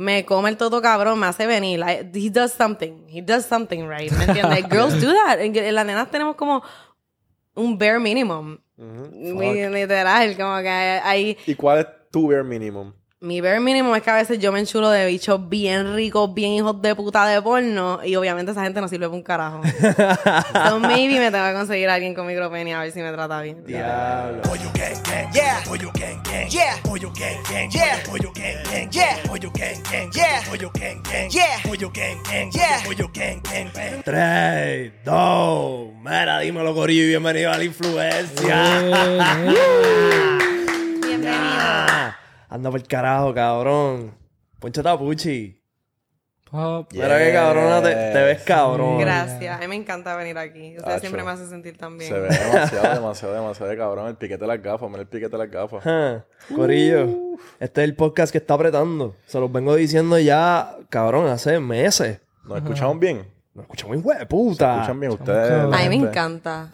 me come el todo cabrón, me hace venir. Like, he does something. He does something right. ¿Me entiendes? Girls do that. En, las nenas tenemos como un bare minimum. Literal, como que hay... ¿Y cuál es tu bare minimum? Mi bare minimum es que a veces yo me enchulo de bichos bien ricos, bien hijos de puta de porno, y obviamente esa gente no sirve para un carajo. so maybe me tengo que conseguir a alguien con micropenia a ver si me trata bien. Diablo. 3, 2, mira, dímelo, Corillo, y bienvenido a la influencia. Bienvenido. Anda por el carajo, cabrón. Poncho Tapuchi. Pop. Mira que cabrona te, te ves cabrón. Gracias. A mí me encanta venir aquí. Ustedes Acho. siempre me hacen sentir tan bien. Se ve demasiado, demasiado, demasiado de cabrón. El piquete de las gafas, mira el piquete de las gafas. Corillo, este es el podcast que está apretando. Se los vengo diciendo ya, cabrón, hace meses. ¿Nos escuchamos bien? Nos escuchamos de puta. ¿Escuchan bien ustedes? A mí me encanta.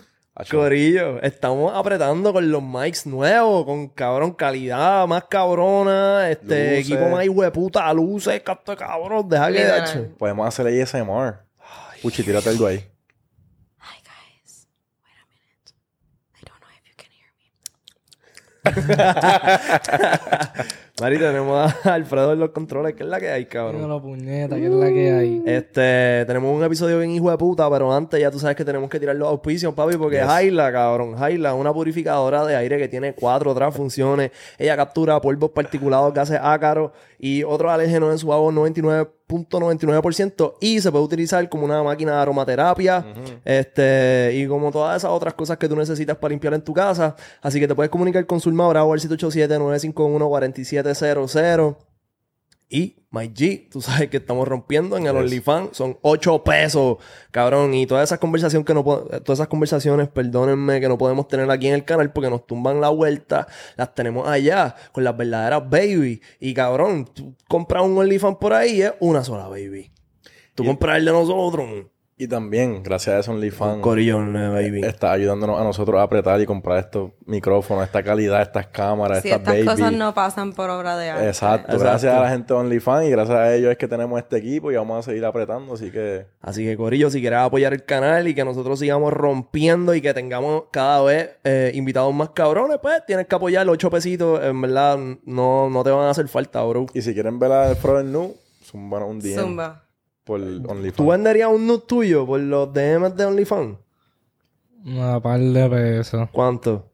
Corillo, estamos apretando con los mics nuevos, con cabrón, calidad más cabrona, este Luces. equipo más hijo de puta, luces, capto cabrón, deja que de hecho. Podemos hacer ASMR. Puchi, tírate algo ahí. Hi guys. Wait a minute. I don't know if you can hear me. Mari, tenemos a Alfredo en los controles, que es la que hay, cabrón. Puñeta, que es la que hay. Este, tenemos un episodio bien hijo de puta, pero antes ya tú sabes que tenemos que tirar los auspicios, papi, porque Jaila, cabrón, Jaila, una purificadora de aire que tiene cuatro otras funciones. Ella captura polvos particulados, gases ácaros y otros alérgenos en su agua 99.99% y se puede utilizar como una máquina de aromaterapia, este, y como todas esas otras cosas que tú necesitas para limpiar en tu casa. Así que te puedes comunicar con Zulma Bravo al 787-951-4700. Y My G, tú sabes que estamos rompiendo en el. OnlyFans, son 8 pesos, cabrón. Y todas esas conversaciones que no todas esas conversaciones, perdónenme, que no podemos tener aquí en el canal porque nos tumban la vuelta, las tenemos allá con las verdaderas baby. Y cabrón, tú compras un OnlyFans por ahí, es una sola baby. Tú compras el de nosotros, Y también, gracias a eso, OnlyFans corillón, baby. está ayudándonos a nosotros a apretar y comprar estos micrófonos, esta calidad, estas cámaras, Si estas estas baby. cosas no pasan por obra de arte. Exacto. Exacto. Gracias a la gente de OnlyFans y gracias a ellos es que tenemos este equipo y vamos a seguir apretando. Así que Así que, Corillo, si quieres apoyar el canal y que nosotros sigamos rompiendo y que tengamos cada vez eh, invitados más cabrones, pues tienes que apoyar los 8 pesitos. En verdad, no, no te van a hacer falta, bro. Y si quieren ver a Frozen Nu, bueno, un día Zumba. Por OnlyFans. ¿Tú venderías un nude tuyo por los DMs de OnlyFans? Una par de pesos. ¿Cuánto?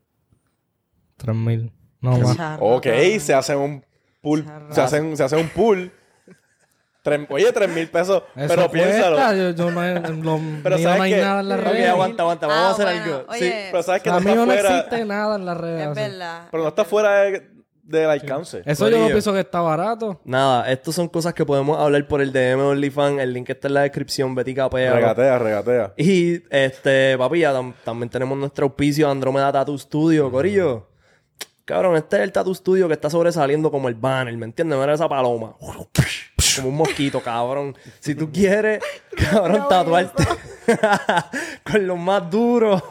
Tres mil. No más. Ok, se hace un pool. Se hace un, se hace un pool. Tres- oye, tres mil pesos. Eso pero piénsalo. cuesta, Yo, yo no, lo, Pero ¿sabes no hay qué? nada en las Ok, Ok, redes. aguanta, aguanta. Vamos Ah, a hacer bueno, algo. oye, Sí, pero sabes que A no mí está no fuera. existe nada en las redes. Es así. verdad. Pero no está fuera de- del alcance. Eso yo no pienso que está barato. Nada, estas son cosas que podemos hablar por el DM de OnlyFans. El link está en la descripción. Betty Capea. Regatea, regatea. Y este, papi, ya tam- también tenemos nuestro auspicio Andromeda Tattoo Studio, Corillo. Cabrón, este es el Tattoo Studio que está sobresaliendo como el banner, ¿me entiendes? Mira esa paloma. Como un mosquito, cabrón. Si tú quieres, cabrón, tatuarte con los más duros.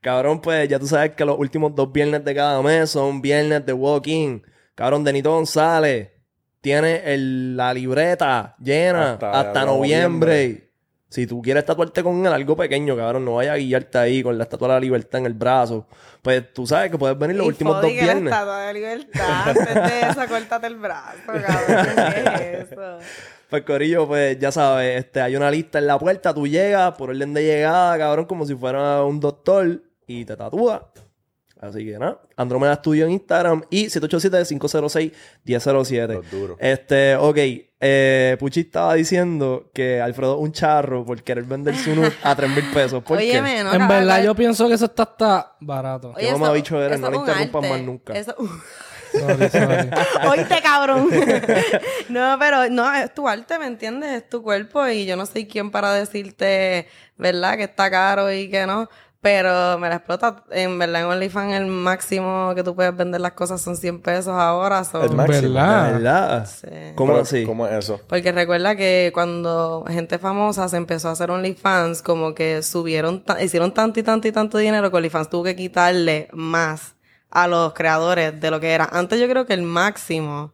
Cabrón, pues ya tú sabes que los últimos dos viernes de cada mes son viernes de walk-in. Cabrón, Denito González tiene el- la libreta llena Hasta hasta, noviembre. noviembre. Si tú quieres tatuarte con él algo pequeño, cabrón, no vayas a guiarte ahí con la estatua de la libertad en el brazo. Pues tú sabes que puedes venir los Y últimos dos que la viernes. estatua de libertad. Antes de eso, córtate el brazo, cabrón. ¿Qué es eso? Pues Corillo, pues ya sabes, este, hay una lista en la puerta, tú llegas por orden de llegada, cabrón, como si fuera un doctor y te tatúa. Así que nada, Andromeda Studio en Instagram y 787-506-1007. Los duros. Este, ok, eh, Puchi estaba diciendo que Alfredo es un charro por querer vender su nude a 3 mil pesos. ¿Por qué? Óyeme, no, en cabrón, verdad, cabrón. yo pienso que eso está hasta barato. Oye, Qué eso- mamabicho eres, no le interrumpas arte. más nunca. Eso- Sorry, sorry. Oíste, cabrón. no, pero no, es tu arte, ¿me entiendes? Es tu cuerpo y yo no soy quien para decirte, ¿verdad? Que está caro y que no. Pero me la explota. En verdad, en OnlyFans el máximo que tú puedes vender las cosas son 100 pesos ahora. son- El máximo. ¿Verdad? ¿Verdad? Sí. ¿Cómo Pero, así? ¿Cómo es eso? Porque recuerda que cuando gente famosa se empezó a hacer OnlyFans, como que subieron, hicieron tanto y tanto y tanto dinero que OnlyFans tuvo que quitarle más a los creadores de lo que era. Antes yo creo que el máximo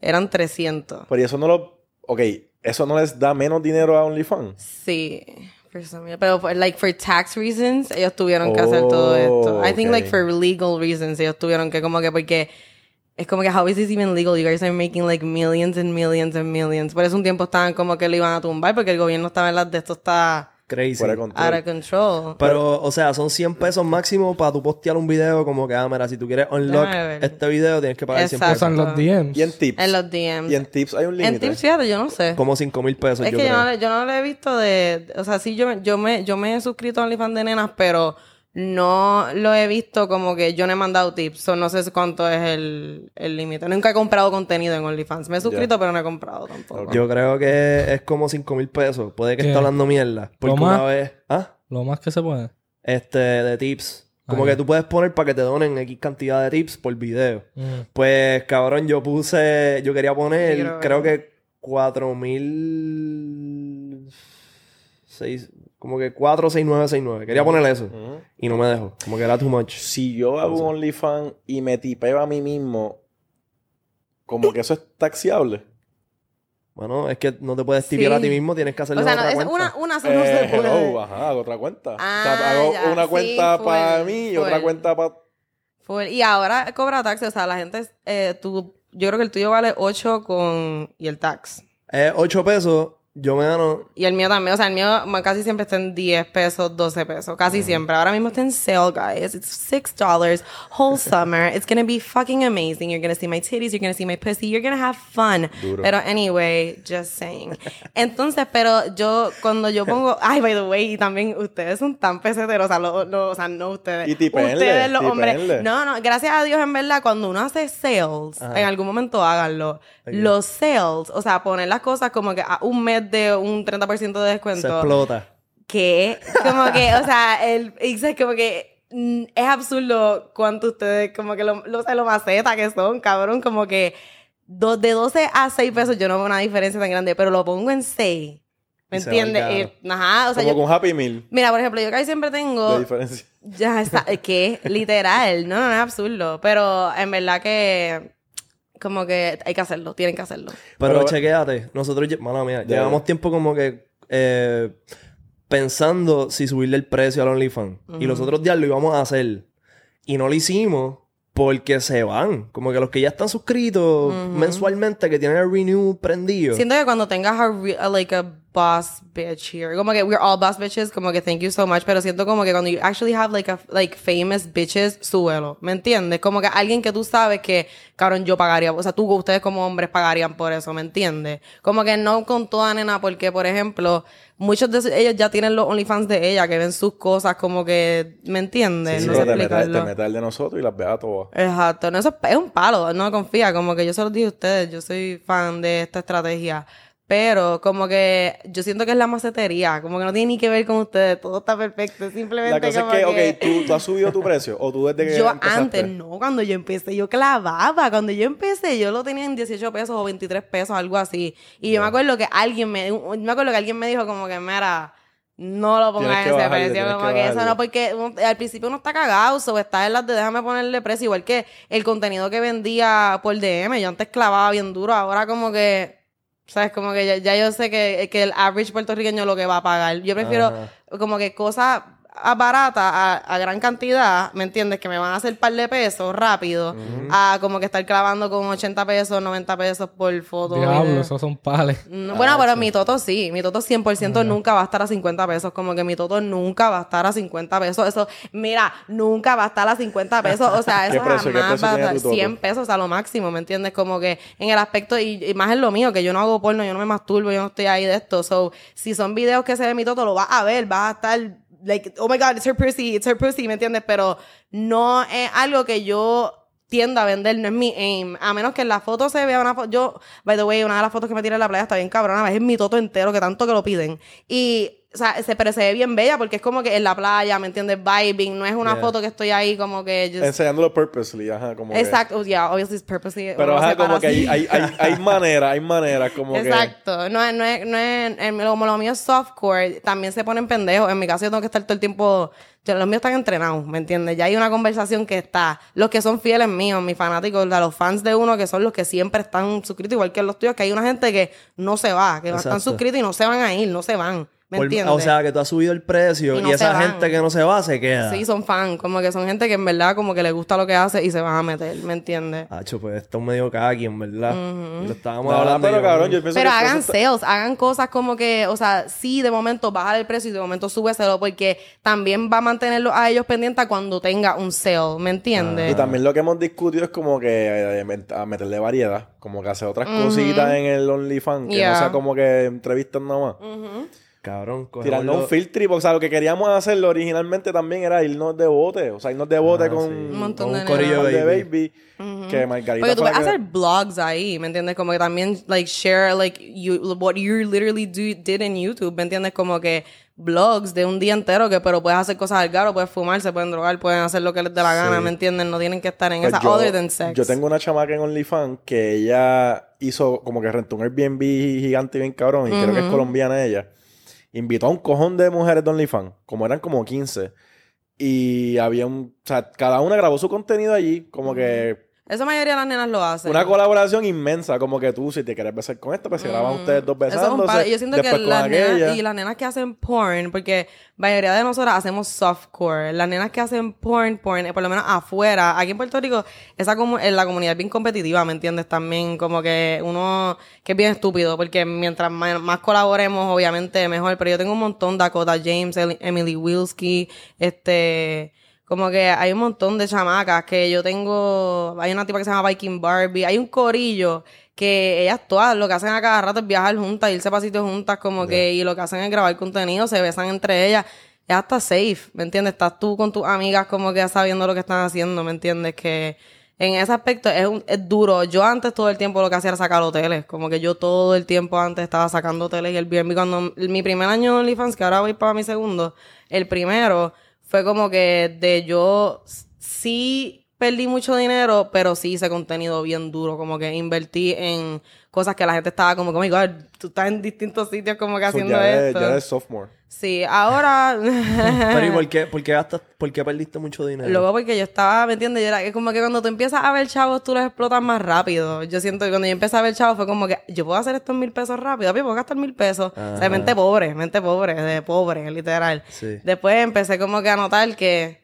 eran 300. Pero y eso no lo... Ok, eso no les da menos dinero a OnlyFans. Sí. For some reason. Pero, like, for tax reasons, ellos tuvieron que hacer todo esto. I think, Oh, like, for legal reasons, ellos tuvieron que, como que, porque es como que, how is this even legal? You guys are making, like, millions and millions and millions. Por eso un tiempo estaban como que lo iban a tumbar, porque el gobierno estaba en las de esto está Crazy. Fuera de control. out of control. Pero, o sea, son 100 pesos máximo para tú postear un video como que, ah, mira, si tú quieres unlock este video, tienes que pagar 100 Exacto. pesos. Pasan los DMs. Y en tips. En los DMs. Y en tips hay un En límite. tips, fíjate, yo no sé. Como 5 mil pesos, Es yo que yo creo. no, le- yo no lo he visto de... O sea, sí, yo, me- yo, me, yo me he suscrito a OnlyFans de nenas, pero no lo he visto como que yo no he mandado tips. O no sé cuánto es el el límite. Nunca he comprado contenido en OnlyFans. Me he suscrito, pero no he comprado tampoco. Yo creo que es como 5 mil pesos. Puede que ¿Qué? esté hablando mierda. Porque ¿Lo más? una vez... ¿Ah? Lo más que se puede. Este, de tips. Como Ah, que tú puedes poner para que te donen X cantidad de tips por video. Mm. Pues, cabrón, yo puse... Yo quería poner, Sí, creo creo que- que 4 mil... Seis... Como que 46969. Quería poner eso. Y no me dejó. Como que era too much. Si yo hago un OnlyFans y me tipeo a mí mismo, como que eso es taxiable. Bueno, es que no te puedes tipiar Sí. a ti mismo. Tienes que hacerlo O sea, no, otra es cuenta. una, una solo no se Eh, puede. hello, ajá, hago otra cuenta. Ah, o sea, hago ya, una sí, cuenta para mí y otra cuenta para... Y ahora cobra tax. O sea, la gente... Eh, tú, yo creo que el tuyo vale 8 con... Y el tax. Es 8 pesos. Yo me gano... Y el mío también. O sea, el mío casi siempre está en 10 pesos, 12 pesos. Casi siempre. Ahora mismo está en sale, guys. It's $6 whole summer. It's gonna be fucking amazing. You're gonna see my titties. You're gonna see my pussy. You're gonna have fun. Duro. Pero anyway, just saying. Entonces, pero yo, cuando yo pongo... Ay, by the way, y también ustedes son tan peseteros. O sea, lo- lo- o sea no ustedes. Y tipenle, Ustedes, los hombres. tipenle. No, no. Gracias a Dios, en verdad, cuando uno hace sales, en algún momento háganlo. Los sales, o sea, poner las cosas como que a un mes de un 30% de Se descuento. explota. que como que, o sea, el es como que mm, es absurdo cuánto ustedes como que lo, lo, lo maceta que son, cabrón, como que de 12 a 6 pesos yo no veo una diferencia tan grande, pero lo pongo en 6. ¿Me se entiendes? Eh, ajá, o sea, como yo, con Happy Meal mira, por ejemplo, yo casi siempre tengo diferencia. ya está, que literal, no, no, no es absurdo, pero en verdad que como que hay que hacerlo, tienen que hacerlo. Pero, Pero- chequéate, nosotros, mala mía, llevamos tiempo como que eh, pensando si subirle el precio al OnlyFans. Y los otros días lo íbamos a hacer. Y no lo hicimos porque se van. Como que los que ya están suscritos mensualmente, que tienen el renew prendido. Siento que cuando tengas a, re- a, like a boss bitch here, como que we're all boss bitches, como que thank you so much, pero siento como que cuando you actually have like a like famous bitches, súbelo, ¿me entiendes? Como que alguien que tú sabes que, cabrón, yo pagaría, o sea, tú, ustedes como hombres pagarían por eso, ¿me entiendes? Como que no con toda nena, porque por ejemplo, muchos de ellos ya tienen los OnlyFans de ella, que ven sus cosas como que, ¿me entiendes? Sí, no pero sé te metes, te explicarlo. metes al de nosotros y las veas todas. Exacto, no, eso es un palo, no confía, como que yo se los dije a ustedes, yo soy fan de esta estrategia, pero como que yo siento que es la macetería, como que no tiene ni que ver con ustedes, todo está perfecto, simplemente La cosa como es que, que... ok, ¿tú, tú has subido tu precio o tú desde que yo empezaste? antes, no, cuando yo empecé, yo clavaba. Cuando yo empecé, yo lo tenía en 18 pesos o 23 pesos, algo así. Y yo me acuerdo que alguien me, un- me acuerdo que alguien me dijo como que, mira, no lo pongas en ese precio. Como que eso no, porque uno- al principio uno está cagado, o está en las de déjame ponerle precio. Igual que el contenido que vendía por DM, yo antes clavaba bien duro, ahora como que... ¿Sabes? Como que ya, ya yo sé que, que el average puertorriqueño lo que va a pagar. Yo prefiero Ajá. como que cosas a- baratas a, a gran cantidad, ¿me entiendes? Que me van a hacer par de pesos rápido, a como que estar clavando con 80 pesos, 90 pesos por foto. Diablo, esos son pales. Mm, Bueno, pero mi toto sí, mi toto 100% nunca va a estar a 50 pesos, como que mi toto nunca va a estar a 50 pesos, eso, mira, nunca va a estar a 50 pesos, o sea, ¿Qué eso precio- jamás va a estar tu toto? 100 pesos a lo máximo, ¿me entiendes? Como que en el aspecto, y, y más en lo mío, que yo no hago porno, yo no me masturbo, yo no estoy ahí de esto, so, si son videos que se ve mi toto, lo vas a ver, vas a estar, like, oh my god, it's her pussy, it's her pussy, ¿me entiendes? Pero no es algo que yo tiendo a vender, no es mi aim. A menos que en la foto se vea una foto. Yo, by the way, una de las fotos que me tiré en la playa está bien cabrona. Es mi toto entero, que tanto que lo piden. Y o sea, se, pero se ve bien bella porque es como que en la playa, ¿me entiendes? Vibing, no es una Yeah. foto que estoy ahí como que... just- Enseñándolo purposely, ajá, como que- Exacto, yeah, obviously it's purposely. Pero ajá, como que hay, hay, hay, hay maneras, hay maneras, como que... Exacto. No es, no es, no es, en- como lo mío es softcore, también se ponen pendejos. En mi caso yo tengo que estar todo el tiempo, yo- los míos están entrenados, ¿me entiendes? Ya hay una conversación que está. Los que son fieles míos, mis fanáticos, los fans de uno que son los que siempre están suscritos, igual que los tuyos, que hay una gente que no se va, que están Exacto. suscritos y no se van a ir, no se van. ¿Me Por- entiendes? o sea, que tú has subido el precio Y no esa van. gente que no se va se queda. Sí, son fan, como que son gente que en verdad como que les gusta lo que hace y se van a meter, ¿me entiendes? Hacho, pues esto es medio cagui, en verdad. Y Lo estábamos hablando. pero cabrón, yo pienso Pero que hagan está- sales, hagan cosas como que, o sea, sí, de momento bajar el precio y de momento súbeselo porque también va a mantenerlo a ellos pendientes cuando tenga un sale, ¿me entiendes? Y también lo que hemos discutido es como que eh, a meterle variedad, como que hacer otras cositas en el OnlyFans, que Yeah. no sea como que entrevistas nada más. Cabrón, cogemos Tirando lo- un field trip, o sea, lo que queríamos hacerlo originalmente también era irnos de bote, o sea, irnos de bote Ah, con sí. Un montón con de un corillo de Baby. baby, que Margarita Porque tú la que- hacer blogs ahí, ¿me entiendes? Como que también, like, share, like, you, what you literally do, did in YouTube, ¿me entiendes? Como que blogs de un día entero que, pero puedes hacer cosas al garo, puedes fumar, se pueden drogar, pueden hacer lo que les dé la gana, Sí. ¿me entiendes? No tienen que estar en Pues esa yo, other than sex. yo tengo una chamaca en OnlyFans que ella hizo como que rentó un Airbnb gigante y bien cabrón, y creo que es colombiana ella. Invitó a un cojón de mujeres de OnlyFans, como eran como 15. Y había un. O sea, cada una grabó su contenido allí, como que Esa mayoría de las nenas lo hacen. una colaboración inmensa, como que tú, si te quieres besar con esta, pues se graban ustedes dos Eso es un besándose. par- Yo siento que las nenas y las nenas que hacen porn, porque la mayoría de nosotras hacemos softcore. Las nenas que hacen porn, porn, eh, por lo menos afuera, aquí en Puerto Rico, esa comu- eh, la comunidad es bien competitiva, ¿me entiendes? También como que uno, que es bien estúpido, porque mientras más, más colaboremos, obviamente mejor. Pero yo tengo un montón, Dakota James, Emily Wilski, este... Como que hay un montón de chamacas que yo tengo. Hay una tipa que se llama Viking Barbie. Hay un corillo que ellas todas lo que hacen a cada rato es viajar juntas, irse para sitios juntas, como que. Y lo que hacen es grabar contenido, se besan entre ellas. Es hasta safe, ¿me entiendes? Estás tú con tus amigas como que sabiendo lo que están haciendo, ¿me entiendes? Que en ese aspecto es, un- es duro. Yo antes todo el tiempo lo que hacía era sacar hoteles. Como que yo todo el tiempo antes estaba sacando hoteles. Y el Airbnb cuando... Mi primer año en OnlyFans, que ahora voy para mi segundo, el primero fue como que de yo sí perdí mucho dinero, pero sí hice contenido bien duro. Como que invertí en cosas que la gente estaba como, oh my God, tú estás en distintos sitios como que So, haciendo ya esto. ya eres sophomore. Sí, ahora... Pero ¿y por qué, por qué gastas, por qué perdiste mucho dinero? Luego porque yo estaba, ¿me entiendes? Yo era que como que cuando tú empiezas a ver chavos, tú los explotas más rápido. Yo siento que cuando yo empecé a ver chavos fue como que yo puedo hacer estos mil pesos rápido, papi, puedo gastar mil pesos. O sea, mente pobre, mente pobre, de pobre, literal. Sí. Después empecé como que a notar que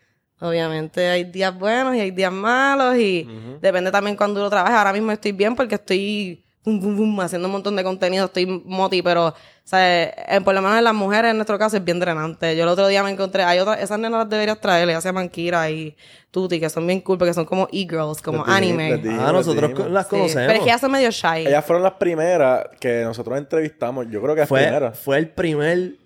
obviamente hay días buenos y hay días malos y depende también cuando uno trabaja. Ahora mismo estoy bien porque estoy bum, bum, bum, haciendo un montón de contenido, estoy moti, pero, sea, eh, por lo menos en las mujeres, en nuestro caso, es bien drenante. Yo el otro día me encontré, hay otras, esas nenas las deberías traer, ellas se llaman Kira y Tuti, que son bien cool porque son como e-girls, como Les anime. les dijimos, Ah, nosotros las Sí, conocemos. Pero es que ellas son medio shy. Ellas fueron las primeras que nosotros entrevistamos. Yo creo que las fue, primeras. fue el primer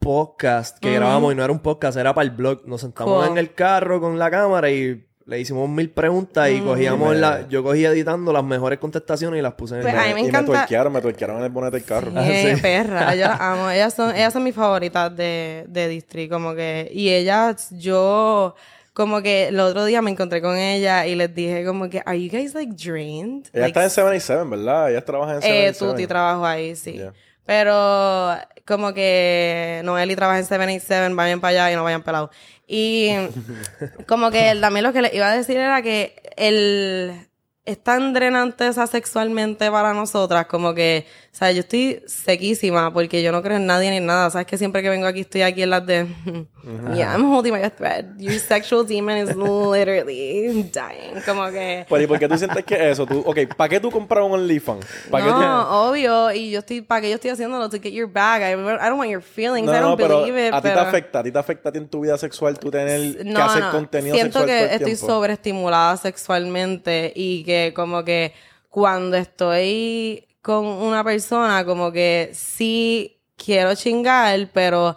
podcast que grabamos y no era un podcast, era para el blog. Nos sentamos Cool. en el carro con la cámara y le hicimos mil preguntas y cogíamos Y me- la... Yo cogí editando las mejores contestaciones y las puse en Pues, el a mí me y encanta- me tuerquearon, me tuerquearon en el bonete del carro. Bien, sí. perra. Yo las amo. Ellas son, ellas son mis favoritas de, de District. Como que, y ellas, yo, como que el otro día me encontré con ella y les dije como que, are you guys like drained? Ella Like, está en 77, ¿verdad? Ellas trabajan en 77. eh, Tuti trabajo ahí, sí. Yeah. Pero como que Noeli trabaja en 787, vayan para allá y no vayan pelados. Y como que también lo que le iba a decir era que el es tan drenante esa sexualmente para nosotras, como que, o sea, yo estoy sequísima porque yo no creo en nadie ni en nada. Sabes que siempre que vengo aquí estoy aquí en las de, yeah, I'm holding my breath. Your sexual demon is literally dying. Como que, Pero ¿y por qué tú sientes que eso? Tú, ok, ¿para qué tú compras un OnlyFans? ¿Para qué tú- no, obvio, y yo estoy, ¿para qué yo estoy haciéndolo? To get your bag. I, I don't want your feelings. No, I no, don't pero believe it. a ti te afecta, a ti te afecta a ti en tu vida sexual tú tener que hacer no. contenido Siento sexual que todo el estoy sobreestimulada sexualmente y que como que cuando estoy con una persona, como que sí quiero chingar, pero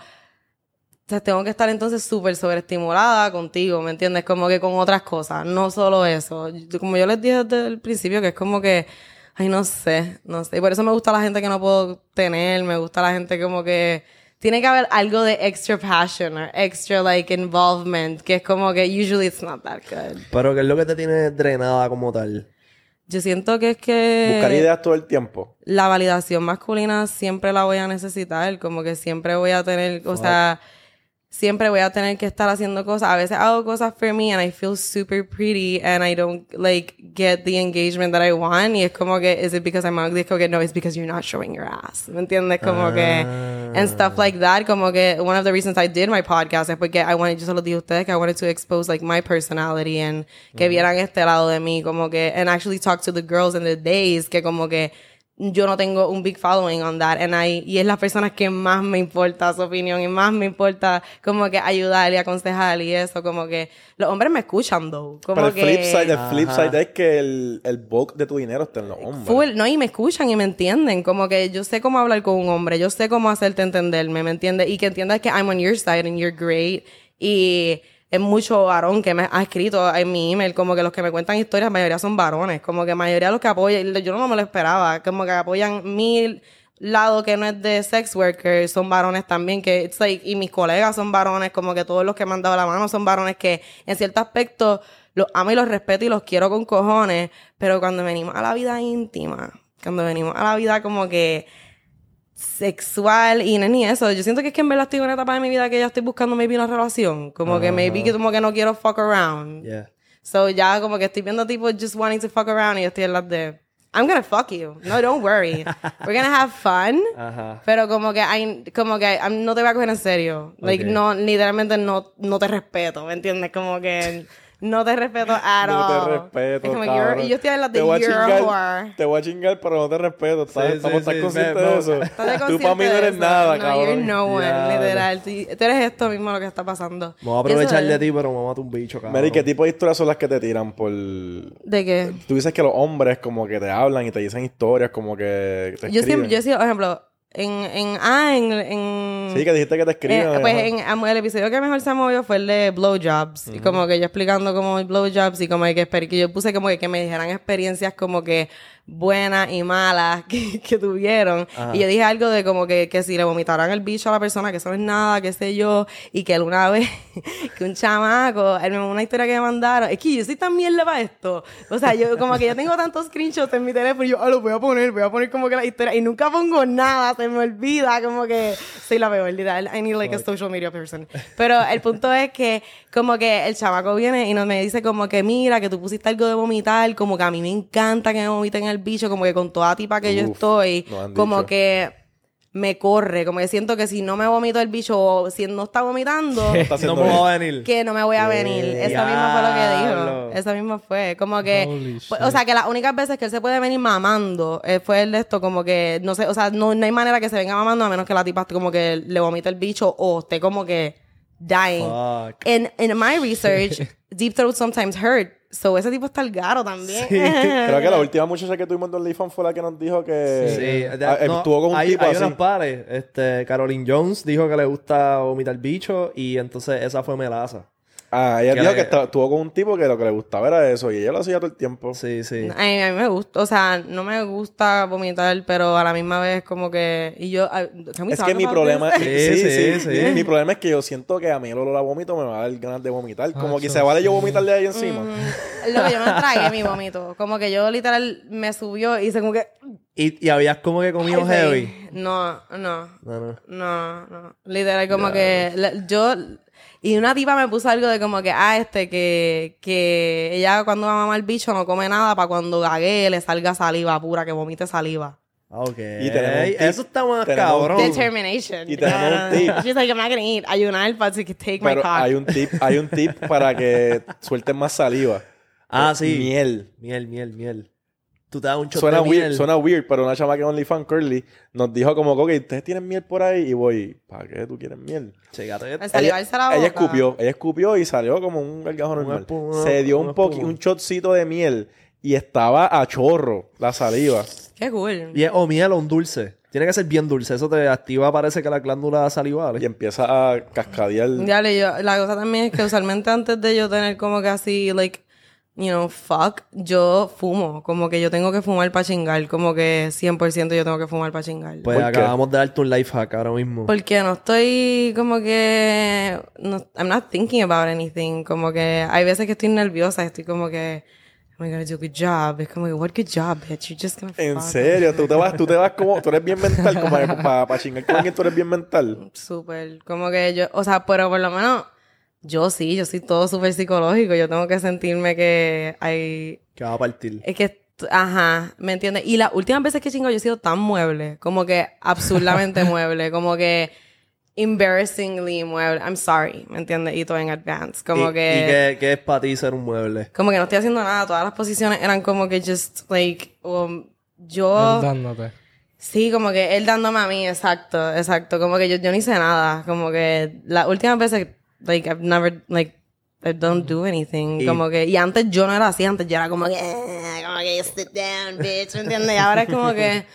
tengo que estar entonces súper sobreestimulada contigo, ¿me entiendes? Como que con otras cosas, no solo eso. Como yo les dije desde el principio, que es como que, ay, no sé, no sé. Y por eso me gusta la gente que no puedo tener, me gusta la gente como que tiene que haber algo de extra passion or extra like involvement, que es como que usually it's not that good. Pero ¿qué es lo que te tiene drenada como tal? Yo siento que es que Buscar ideas todo el tiempo. la validación masculina siempre la voy a necesitar, como que siempre voy a tener, o sea, siempre voy a tener que estar haciendo cosas. A veces hago cosas for me and I feel super pretty and I don't like get the engagement that I want y es como que is it because I'm ugly? Es como que no, it's because you're not showing your ass. ¿Me entiendes? Como que and stuff like that, como que one of the reasons I did my podcast es porque I wanted yo se lo dije a ustedes que I wanted to expose like my personality and que vieran este lado de mí como que and actually talk to the girls in the days que como que yo no tengo un big following on that and I, y es las personas que más me importa su opinión y más me importa como que ayudar y aconsejar y eso como que los hombres me escuchan though como Pero el que flip side, el flip side es que el, el bulk de tu dinero está en los hombres. Full, no, y me escuchan y me entienden. Como que yo sé cómo hablar con un hombre, yo sé cómo hacerte entenderme, ¿me entiendes? Y que entiendas que I'm on your side and you're great. Y es mucho varón que me ha escrito en mi email, como que los que me cuentan historias, la mayoría son varones. Como que mayoría de los que apoyan, yo no me lo esperaba, como que apoyan mi lado que no es de sex workers, son varones también, que y mis colegas son varones, como que todos los que me han dado la mano son varones que en cierto aspecto los amo y los respeto y los quiero con cojones, pero cuando venimos a la vida íntima, cuando venimos a la vida como que sexual y ni eso. Yo siento que es que en verdad estoy en una etapa de mi vida que ya estoy buscando maybe una relación. Como que maybe que como que no quiero fuck around. Yeah. So ya como que estoy viendo tipo just wanting to fuck around y yo estoy en las de I'm gonna fuck you. No, don't worry. We're gonna have fun. Ajá. Pero como que I, como que I'm- no te voy a coger en serio. Like Ok. no literalmente no no te respeto, ¿me entiendes? Como que no te respeto at No all. te respeto, Es como, you're- y yo estoy las de Te voy a you're a chingar- whore. Te voy a chingar, pero no te respeto. ¿Estás, Sí, estamos, sí, ¿estás sí, consciente me- de no. eso? Tú para mí no eres eso. nada, no, cabrón. You're no one, Ya, literal. Tú, tú eres esto mismo lo que está pasando. Me voy a aprovechar de ti, pero me mata un bicho, cabrón. Mary, ¿qué tipo de historias son las que te tiran por...? ¿De qué? Tú dices que los hombres como que te hablan y te dicen historias como que te Yo escriben. siempre, yo he sido, por ejemplo, en, en, ah, en, en Sí, que dijiste que te escriben. Eh, pues en, am- el episodio que mejor se movió fue el de blowjobs. Y como que yo explicando como blowjobs y como que, que yo puse como que, que me dijeran experiencias como que buenas y malas que, que tuvieron. Y yo dije algo de como que, que si le vomitaran el bicho a la persona, que eso no es nada, qué sé yo. Y que una vez, que un chamaco, en una historia que me mandaron, es que yo soy tan mierda para esto. O sea, yo como que yo tengo tantos screenshots en mi teléfono y yo, ah, lo voy a poner, voy a poner como que la historia. Y nunca pongo nada, se me olvida, como que soy la peor, literal. I need like a social media person. Pero el punto es que como que el chamaco viene y nos me dice como que mira, que tú pusiste algo de vomitar, como que a mí me encanta que me vomiten el bicho, como que con toda tipa que yo estoy, como dicho. que me corre, como que siento que si no me vomito el bicho o si no está vomitando, Está No me va a venir. que no me voy a venir. Eso mismo fue lo que dijo. Eso mismo fue. Como que. Pues, o sea, que las únicas veces que él se puede venir mamando eh, fue el de esto, como que. No sé, o sea, no, no hay manera que se venga mamando a menos que la tipa esté como que le vomite el bicho o esté como que dying. Fuck. In, in my research, deep throat sometimes hurt. So ese tipo está el garo también. Creo que la última muchacha que tuvimos en OnlyFans fue la que nos dijo que Sí, ah, no, estuvo con un hay, tipo hay así. unas pares. Este, Caroline Jones dijo que le gusta vomitar bicho y entonces esa fue Melaza. Ah, ella que dijo que estaba- estuvo con un tipo que lo que le gustaba era eso y ella lo hacía todo el tiempo. Sí, sí. A mí, a mí me gusta, o sea, no me gusta vomitar, pero a la misma vez como que... Y yo... I- we Es que mi problema, sí, Sí, sí, sí, sí. Mi problema es que yo siento que a mí el olor a vómito me va a dar ganas de vomitar. Como que se vale yo sí. vomitarle ahí encima. Lo que yo me tragué mi vómito. Como que yo literal me subió y hice como que... Y, y habías como que comido heavy. No, no, No, no. no, no. Literal como que la- yo... Y una tipa me puso algo de como que, ah, este, que, que ella cuando va a mamar el bicho no come nada para cuando gague le salga saliva pura, que vomite saliva. Ah, Ok. Y tenemos un tip. Eso está más cabrón. Determination. Y tenemos un tip. She's like, I'm not gonna eat. Ayunar para to take my cock. hay un tip, hay un tip para que suelten más saliva. Ah, sí. Miel. Miel, miel, miel. Tú te das un shot Suena de weird, miel. suena weird, pero una chama que es OnlyFans Curly nos dijo como, ok, ¿ustedes tienen miel por ahí? Y voy, ¿para qué tú quieres miel? Chécate. El salivarse la boca. ella escupió, ella escupió y salió como un gargajo Una normal. espuma- Se dio un poqui, espuma. un shotcito de miel y estaba a chorro la saliva. Qué cool. Y es o miel o un dulce. Tiene que ser bien dulce. Eso te activa, parece que la glándula salival. Y empieza a cascadear. Ya le yo, la cosa también es que usualmente antes de yo tener como que así, like, you know, fuck, yo fumo. Como que yo tengo que fumar para chingar. Como que 100% yo tengo que fumar para chingar. Pues acabamos de darte un life hack ahora mismo. Porque no estoy como que... No, I'm not thinking about anything. Como que hay veces que estoy nerviosa. Estoy como que... Am I gonna do a good job? Es como que, what good job, bitch? You're just gonna En fuck. serio, tú te vas, tú te vas como, tú eres bien mental, como para chingar con alguien, tú eres bien mental. Súper. Como que yo... O sea, pero por lo menos... Yo sí, yo soy todo súper psicológico. Yo tengo que sentirme que hay... Que va a partir. Es que, ajá, ¿me entiendes? Y las últimas veces que chingo yo he sido tan mueble, como que absurdamente mueble, como que embarrassingly mueble. I'm sorry, ¿me entiendes? Y todo en advance. Como ¿Y, que, ¿Y qué, qué es para ti ser un mueble? como que no estoy haciendo nada. Todas las posiciones eran como que just, like, um, yo... Él dándote. Sí, como que él dándome a mí, exacto, exacto. Como que yo, yo no hice nada. Como que las últimas veces, like, I've never, like, I don't do anything. Y- Como que, y antes yo no era así, antes yo era como que, "Eh", como que, sit down, bitch, ¿me entiendes? Y ahora es como que,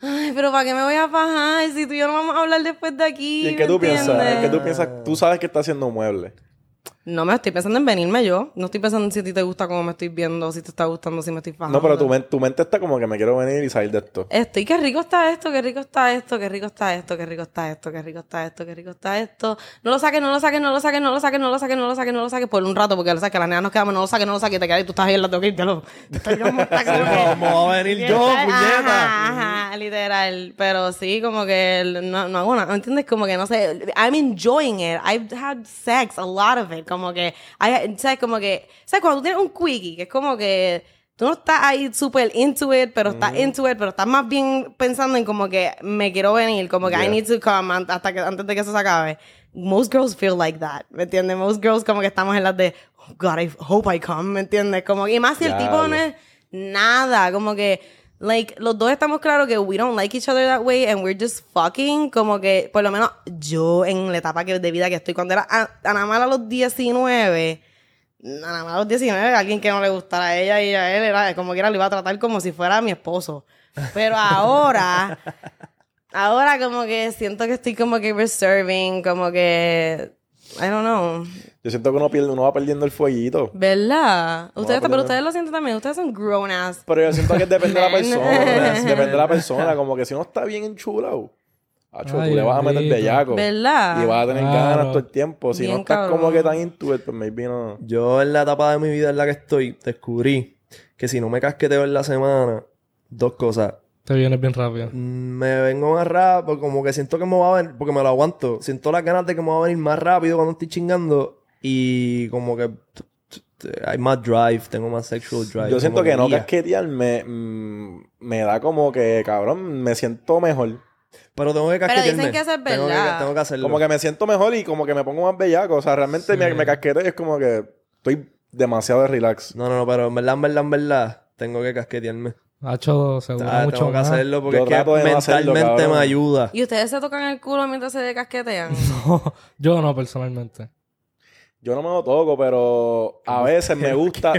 ay, pero ¿para qué me voy a fajar si tú y yo no vamos a hablar después de aquí? ¿Y en qué ¿me tú piensas? ¿En entiendes? qué tú piensas? Tú sabes que estás haciendo mueble. No me estoy pensando en venirme yo. No estoy pensando en si a ti te gusta cómo me estoy viendo, si te está gustando, si me estoy fajando. No, pero tu, men- tu mente está como que me quiero venir y salir de esto. Estoy, qué rico está esto, qué rico está esto, qué rico está esto, qué rico está esto, qué rico está esto, qué rico está esto. No lo saques, no lo saques, no lo saques, no lo saques, no lo saques, no lo saques, no lo saques por un rato, porque lo sabes que las nenas nos quedamos, no lo saques, no lo saques, te quedas y tú estás ahí en la toquita, lo. ¿Cómo va a venir yo, puñeta? Ajá, literal. Pero sí, como que no, no hago nada. ¿Me entiendes? Como que no sé. I'm enjoying it. I've had sex, a lot of it. Como que, ¿sabes? Como que, ¿sabes? Cuando tú tienes un quickie, que es como que tú no estás ahí súper into it, pero estás into it, pero estás más bien pensando en como que me quiero venir, como que I need to come hasta que, antes de que eso se acabe. Most girls feel like that, ¿me entiendes? Most girls como que estamos en las de, oh God, I hope I come, ¿me entiendes? Como, y más si el tipo no es nada, como que, like, los dos estamos claros que we don't like each other that way and we're just fucking, como que, por lo menos yo en la etapa que, de vida que estoy, cuando era a, a nada más a los 19, nada más a los 19, alguien que no le gustara a ella y a él, era como que era, lo iba a tratar como si fuera mi esposo. Pero ahora, ahora como que siento que estoy como que reserving, como que, I don't know. Yo siento que uno, pierde, uno va perdiendo el fueguito. ¿Verdad? Ustedes, pero ustedes lo sienten también. Ustedes son grown ass. Pero yo siento que depende de la persona. depende de la persona. Como que si uno está bien enchulado, acho, Ay, tú le vas a meter bendito. bellaco. ¿Verdad? Y vas a tener Claro. ganas todo el tiempo. Si Bien no estás cabrón. como que tan into it, pues maybe no. Yo en la etapa de mi vida en la que estoy, descubrí que si no me casqueteo en la semana, dos cosas. Te vienes bien rápido. Me vengo más rápido, como que siento que me va a venir, porque me lo aguanto. Siento las ganas de que me va a venir más rápido cuando estoy chingando. Y como que hay más drive, tengo más sexual drive. Yo siento que no casquetear me, mm, me da como que, cabrón, me siento mejor. Pero tengo que Pero casquetearme. dicen que eso es Tengo que- verdad. Tengo que hacerlo. Como que me siento mejor y como que me pongo más bellaco. O sea, realmente me, me casqueteo y es como que estoy demasiado de relax. No, no, no, pero en verdad, en verdad, en verdad, tengo que casquetearme. Hacho, seguro Ah, mucho tengo que más. hacerlo porque Yo es que hacerlo, mentalmente me ayuda. ¿Y ustedes se tocan el culo mientras se casquetean? No, yo no, personalmente. Yo no me lo toco, pero a veces me gusta.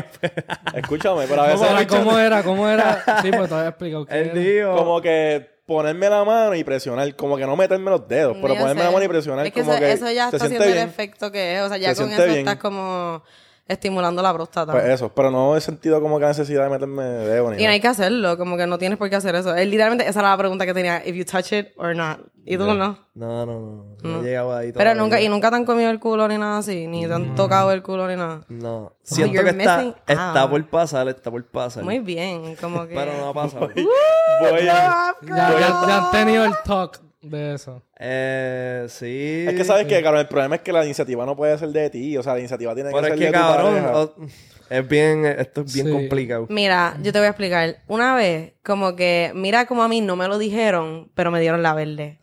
Escúchame, pero a veces. ¿Cómo era? escúchame, ¿Cómo era? ¿Cómo era? Sí, pues te había explicado. qué Él era. Como que ponerme la mano y presionar. Como que no meterme los dedos, pero Yo ponerme sé. la mano y presionar. Es que como eso, que eso ya está haciendo bien. el efecto que es. O sea, ya Se con eso bien. estás como estimulando la próstata. Pues eso, pero no he sentido como que necesidad de meterme dedo ni y no nada. hay que hacerlo, como que no tienes por qué hacer eso. Es literalmente, esa era la pregunta que tenía, if you touch it or not. Y tú no. No, no, no. No he llegado ahí Pero nunca, y nunca te han comido el culo ni nada así, ni te han tocado el culo ni nada. No. Siento you're que está, missing está por pasar, está por pasar. Muy bien, como que... Pero no ha pasado. Voy a- Ya, ya, ya han tenido el talk de eso. eh, sí. Es que sabes que, cabrón, el problema es que la iniciativa no puede ser de ti. O sea, la iniciativa tiene Pero que ser que, de tu cabrón, pareja. o- es bien, esto es bien Sí. complicado. Mira, yo te voy a explicar. Una vez, como que, mira como a mí no me lo dijeron, pero me dieron la verde.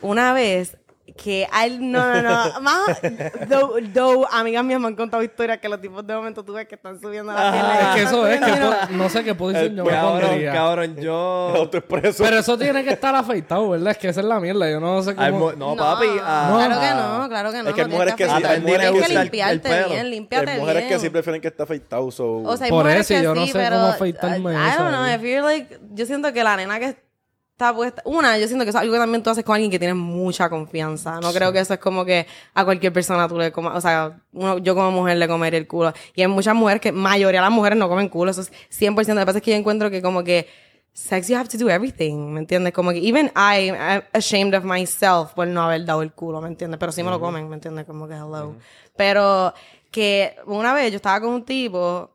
Una vez que hay, no, no, no, más, though, though, amigas mías me han contado historias que los tipos de momento tú ves que están subiendo la pierna. Es que eso es, que no sé qué posición yo me Cabrón, pondría. cabrón, yo... Autoexpreso. Pero eso tiene que estar afeitado, ¿verdad? Es que esa es la mierda. Yo no sé cómo... mo- no, papi. ah, Claro que ah, no, claro que no. Es que hay mujeres que sí, hay mujeres que el- el bien, Hay mujeres bien. que sí prefieren que esté afeitado. So... O sea, hay Por mujeres eso que yo no sé pero, cómo afeitarme I don't know, ahí. I feel like, yo siento que la nena que está puesta. Una, yo siento que eso es algo que también tú haces con alguien que tienes mucha confianza. No creo que eso es como que a cualquier persona tú le comas. O sea, uno- yo como mujer le comería el culo. Y hay muchas mujeres que, mayoría de las mujeres no comen culo. Eso es 100%. Lo que pasa es que yo encuentro que como que sex you have to do everything. ¿Me entiendes? Como que even I am ashamed of myself por no haber dado el culo. ¿Me entiendes? Pero sí me lo comen. ¿Me entiendes? Como que hello. Pero que una vez yo estaba con un tipo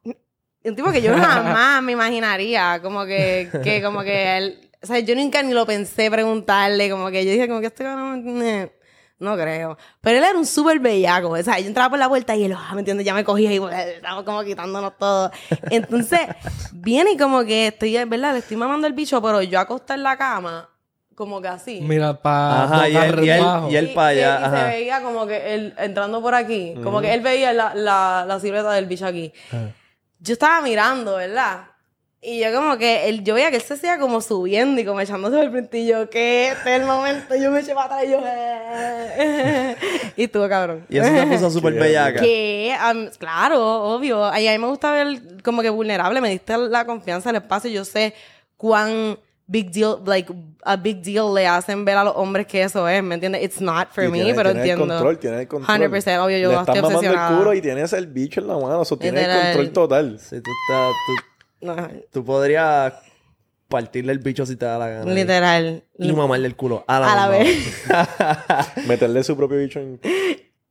un tipo que yo jamás me imaginaría, como que, que como que él, o sea, yo nunca ni lo pensé preguntarle, como que yo dije como que este cabrón, eh, no creo. Pero él era un súper bellaco, o sea, yo entraba por la puerta y él, ah, ¿me entiendes? Ya me cogía y pues, estamos como quitándonos todo. Entonces, viene y como que estoy, ¿verdad? Le estoy mamando el bicho, pero yo acosté en la cama, como que así. Mira, para Ajá, y él- y él- y él- Y- pa' allá, y- y ajá. se veía como que él entrando por aquí, como que él veía la, la, la silueta del bicho aquí. Yo estaba mirando, ¿verdad? Y yo como que él, yo veía que él se hacía como subiendo y como echándose el frente y yo, que este es el momento, yo me eché para atrás y yo, eh. y estuvo cabrón. Y eso te puso súper Qué bellaca. Que, am, claro, obvio. Y a mí me gusta ver como que vulnerable. Me diste la confianza, el espacio. Yo sé cuán big deal, like, a big deal le hacen ver a los hombres que eso es, ¿me entiendes? It's not for Y me, tiene- pero tiene entiendo. el control, tiene el control. 100%, obvio, yo Le estoy estás mamando obsesionada. el culo y tienes el bicho en la mano. O sea, tienes el control total. Si tú estás... Tú, No, tú podrías partirle el bicho si te da la gana. literal. Y mamarle el culo a la, A la vez. Meterle su propio bicho en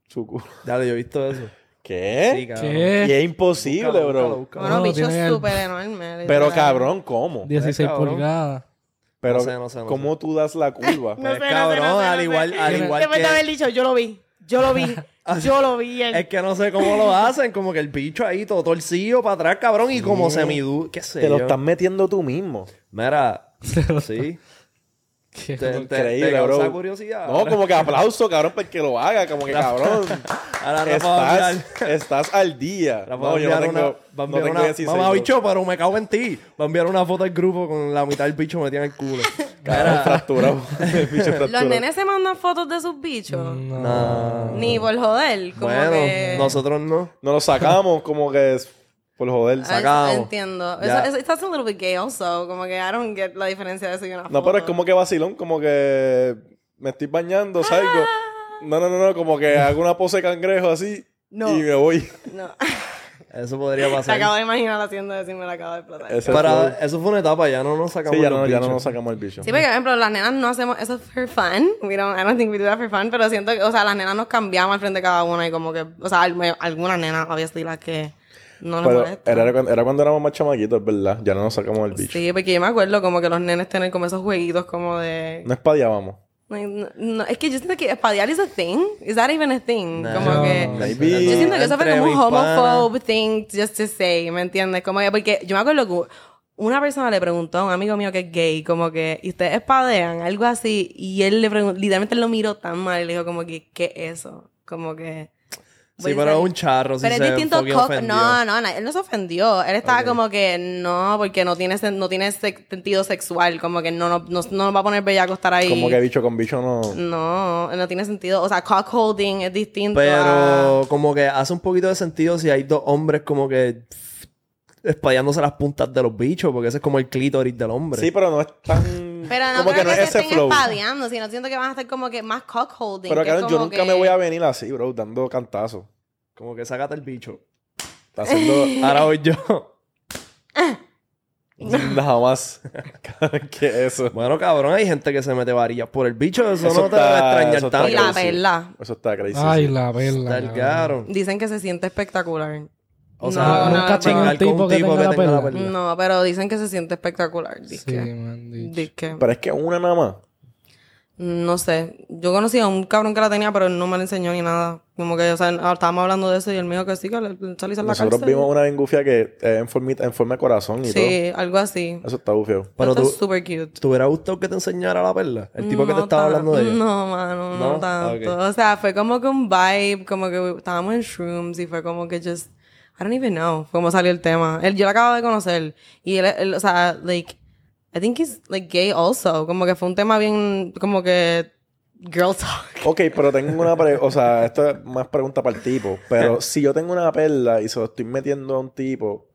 su culo. Dale, yo he visto eso. ¿Qué? Sí, cabrón. Y ¿Qué? es imposible, Búscalo, bro. búscalo, búscalo. Bueno, No, bicho tiene el- súper enorme. Pero cabrón, ¿cómo? 16 cabrón. pulgadas. Pero, No sé, no sé, no ¿cómo tú das la curva? No Pues, sé, no sé, cabrón, no sé, no al sé. igual, al igual Después de que... haber dicho, yo lo vi, yo lo vi, yo lo vi. el- Es que no sé cómo lo hacen, como que el bicho ahí todo torcido para atrás, cabrón, y como semidú, qué sé Te lo estás metiendo tú mismo. Mira, sí. ¿Qué? Te, Increíble, te causa bro. curiosidad. No, como que aplauso, cabrón, porque lo haga. Como que, cabrón, Ahora estás, estás al día. Rafa No, a yo no tengo, una, va a no enviar tengo una, 16, mamá bro. bicho, pero me cago en ti. Va a enviar una foto al grupo con la mitad del bicho metida en el culo. Cabrón, fracturado. El bicho fracturado. Los nenes se mandan fotos de sus bichos. No. Ni por joder. Como Bueno, que... nosotros no. Nos lo sacamos como que es por joder. Sacamos. Entiendo. Ya. Eso, eso, a little bit gay also. Como que I don't get la diferencia de eso y una No, pero es foto. como que vacilón, como que me estoy bañando, salgo. Ah. No, no, no, no, como que hago una pose de cangrejo así No. y me voy. No. Eso podría Se pasar. acabo de imaginar haciendo eso y me la acabo de explotar. Eso fue una etapa, ya no nos sacamos Sí, ya los no, ya no nos sacamos el bicho. Sí, porque, por ejemplo, las nenas no hacemos eso for fun. We don't, I don't think we do that for fun. Pero siento que, o sea, las nenas nos cambiamos al frente de cada una y como que, o sea, al- algunas nenas, obviously, las que no nos Pero molestan. era, cuando- era cuando éramos más chamaquitos, ¿verdad? Ya no nos sacamos el bicho. Sí, porque yo me acuerdo como que los nenes tienen como esos jueguitos como de... No espadiábamos. No, no, es que yo siento que espadiar is a thing. Is that even a thing? No. como que... Maybe. Yo siento que eso fue como un homophobe thing just to say, ¿me entiendes? Como que, porque yo me acuerdo que una persona le preguntó a un amigo mío que es gay, como que, ¿y ustedes espadean? Algo así. Y él le preguntó, literalmente lo miró tan mal y le dijo como que, ¿qué es eso? Como que... Sí, pero es un charro. sí pero es se distinto cock- ofendió. No, no, no, él no se ofendió. Él estaba como que no, porque no tiene, no tiene se- sentido sexual. Como que no, no, no, va a poner bellaco estar ahí. Como que bicho con bicho no. No, no tiene sentido. O sea, cock holding es distinto. a- Pero como que hace un poquito de sentido si hay dos hombres como que espallándose las puntas de los bichos, porque ese es como el clítoris del hombre. Sí, pero no es tan. Pero no como creo que no que, es se ese estén flow. espadeando, sino siento que van a estar como que más cock holding. Pero que es Karen, yo como nunca que- me voy a venir así, bro, dando cantazos. Como que sácate el bicho. Haciendo. Ahora voy yo. Nada más. ¿Qué es eso? bueno, cabrón, hay gente que se mete varillas por el bicho. Eso, Eso no te está- debe extrañar eso está tanto. Y la crazy. perla. Eso está crazy. Ay, sí. la perla. Está cabrón. Dicen que se siente espectacular. O sea, No, nunca no, tengo un tipo que tenga la perla. No, pero dicen que se siente espectacular. Sí, Dice me han dicho. Pero es que una nada más. No sé. Yo conocí a un cabrón que la tenía, pero él no me la enseñó ni nada. Como que, o sea, estábamos hablando de eso y él me dijo que sí, que le salís en la Nosotros cárcel. vimos una bengufia que es en, formita- en forma de corazón y Sí, algo así. Eso está bufio. Pero tú- es super cute. ¿Te hubiera gustado que te enseñara la perla? El tipo que te estaba hablando de ella. No, mano, no, ¿No? tanto. Ok. O sea, fue como que un vibe, como que estábamos en shrooms y fue como que just, I don't even know cómo salió el tema. Él, yo lo acabo de conocer y él, él, o sea, like, I think he's like gay also. Como que fue un tema bien, como que girl talk. Ok, pero tengo una pregunta. O sea, esto es más pregunta para el tipo. Pero si yo tengo una perla y se lo estoy metiendo a un tipo,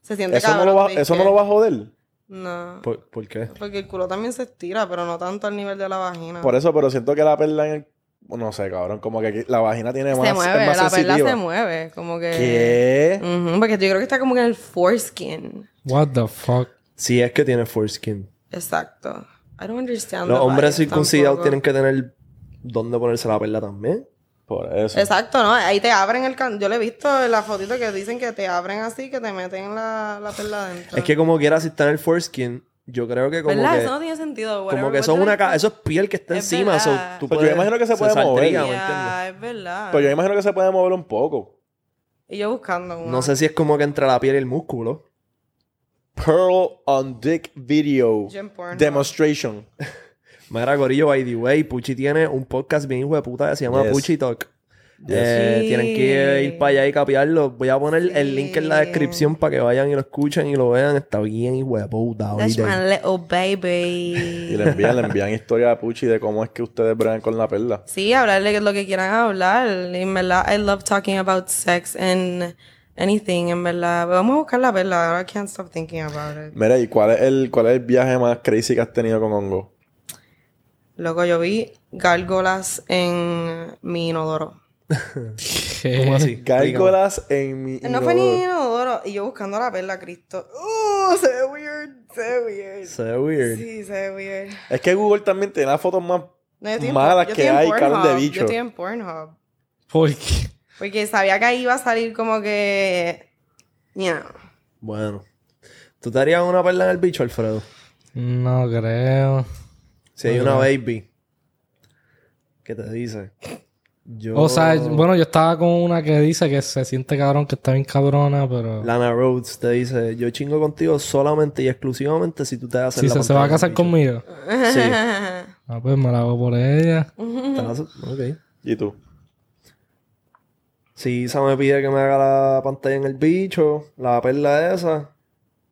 Se siente ¿eso no, cabrón, lo va. ¿eso no lo va a joder? No. ¿Por, por qué? Porque el culo también se estira, pero no tanto al nivel de la vagina. Por eso, pero siento que la perla en el... No sé, cabrón. Como que aquí la vagina tiene más... se mueve, es más la perla sensitiva. se mueve. Como que. ¿Qué? Porque yo creo que está como que en el foreskin. What the fuck? Si es que tiene foreskin. Exacto. I don't understand. Los the hombres circuncidados tienen que tener dónde ponerse la perla también. Por eso. Exacto, ¿no? Ahí te abren el can... Yo le he visto en la fotito que dicen que te abren así, que te meten la, la perla adentro. Es que como quiera, si está en el foreskin, yo creo que como ¿Verdad? que... Eso no tiene sentido. Como whatever, que eso es what una the- ca- eso es piel que está Es encima, so, tú Pues yo imagino que se puede mover. ¿me entiendes? Ya, es verdad. Pero yo imagino que se puede mover un poco. Y yo buscando uno. No sé si es como que entre la piel y el músculo. Pearl on Dick Video Demonstration. Mira, Gorillo, by the way, Puchi tiene un podcast bien hijo de puta que se llama Yes. Puchi Talk. Yes. Eh, Sí. Tienen que ir para allá y capiarlo. Voy a poner el link en la descripción para que vayan y lo escuchen y lo vean. Está bien hijo de puta. That's my little Y baby. le envían, le envían historia a Puchi de cómo es que ustedes bregan con la perla. sí, hablarle lo que quieran hablar. En verdad, I love talking about sex and anything, en verdad. Vamos a buscar la perla. I can't stop thinking about it. Mira, ¿y cuál es el, cuál es el viaje más crazy que has tenido con hongo? Loco, yo vi gárgolas en mi inodoro. ¿Cómo así? Gárgolas en mi. No fue ni inodoro. Y yo buscando la perla, Cristo. ¡Uh! Se ve weird. Se ve weird. Se ve weird. Sí, se ve weird. Es que Google también tiene las fotos más No, malas que hay, cabrón de bicho. Yo estoy en Pornhub. ¿Por qué? Porque sabía que ahí iba a salir como que. Ya. Bueno. ¿Tú te harías una perla en el bicho, Alfredo? No creo. Si hay una baby. ¿Qué te dice? Yo... O sea, bueno, yo estaba con una que dice que se siente cabrón, que está bien cabrona, pero... Lana Rhodes te dice, yo chingo contigo solamente y exclusivamente si tú te haces Si la se, se va a casar del bicho". conmigo. Sí. Ah, pues me la hago por ella. Ok. ¿Y tú? Si Isa me pide que me haga la pantalla en el bicho, la perla esa,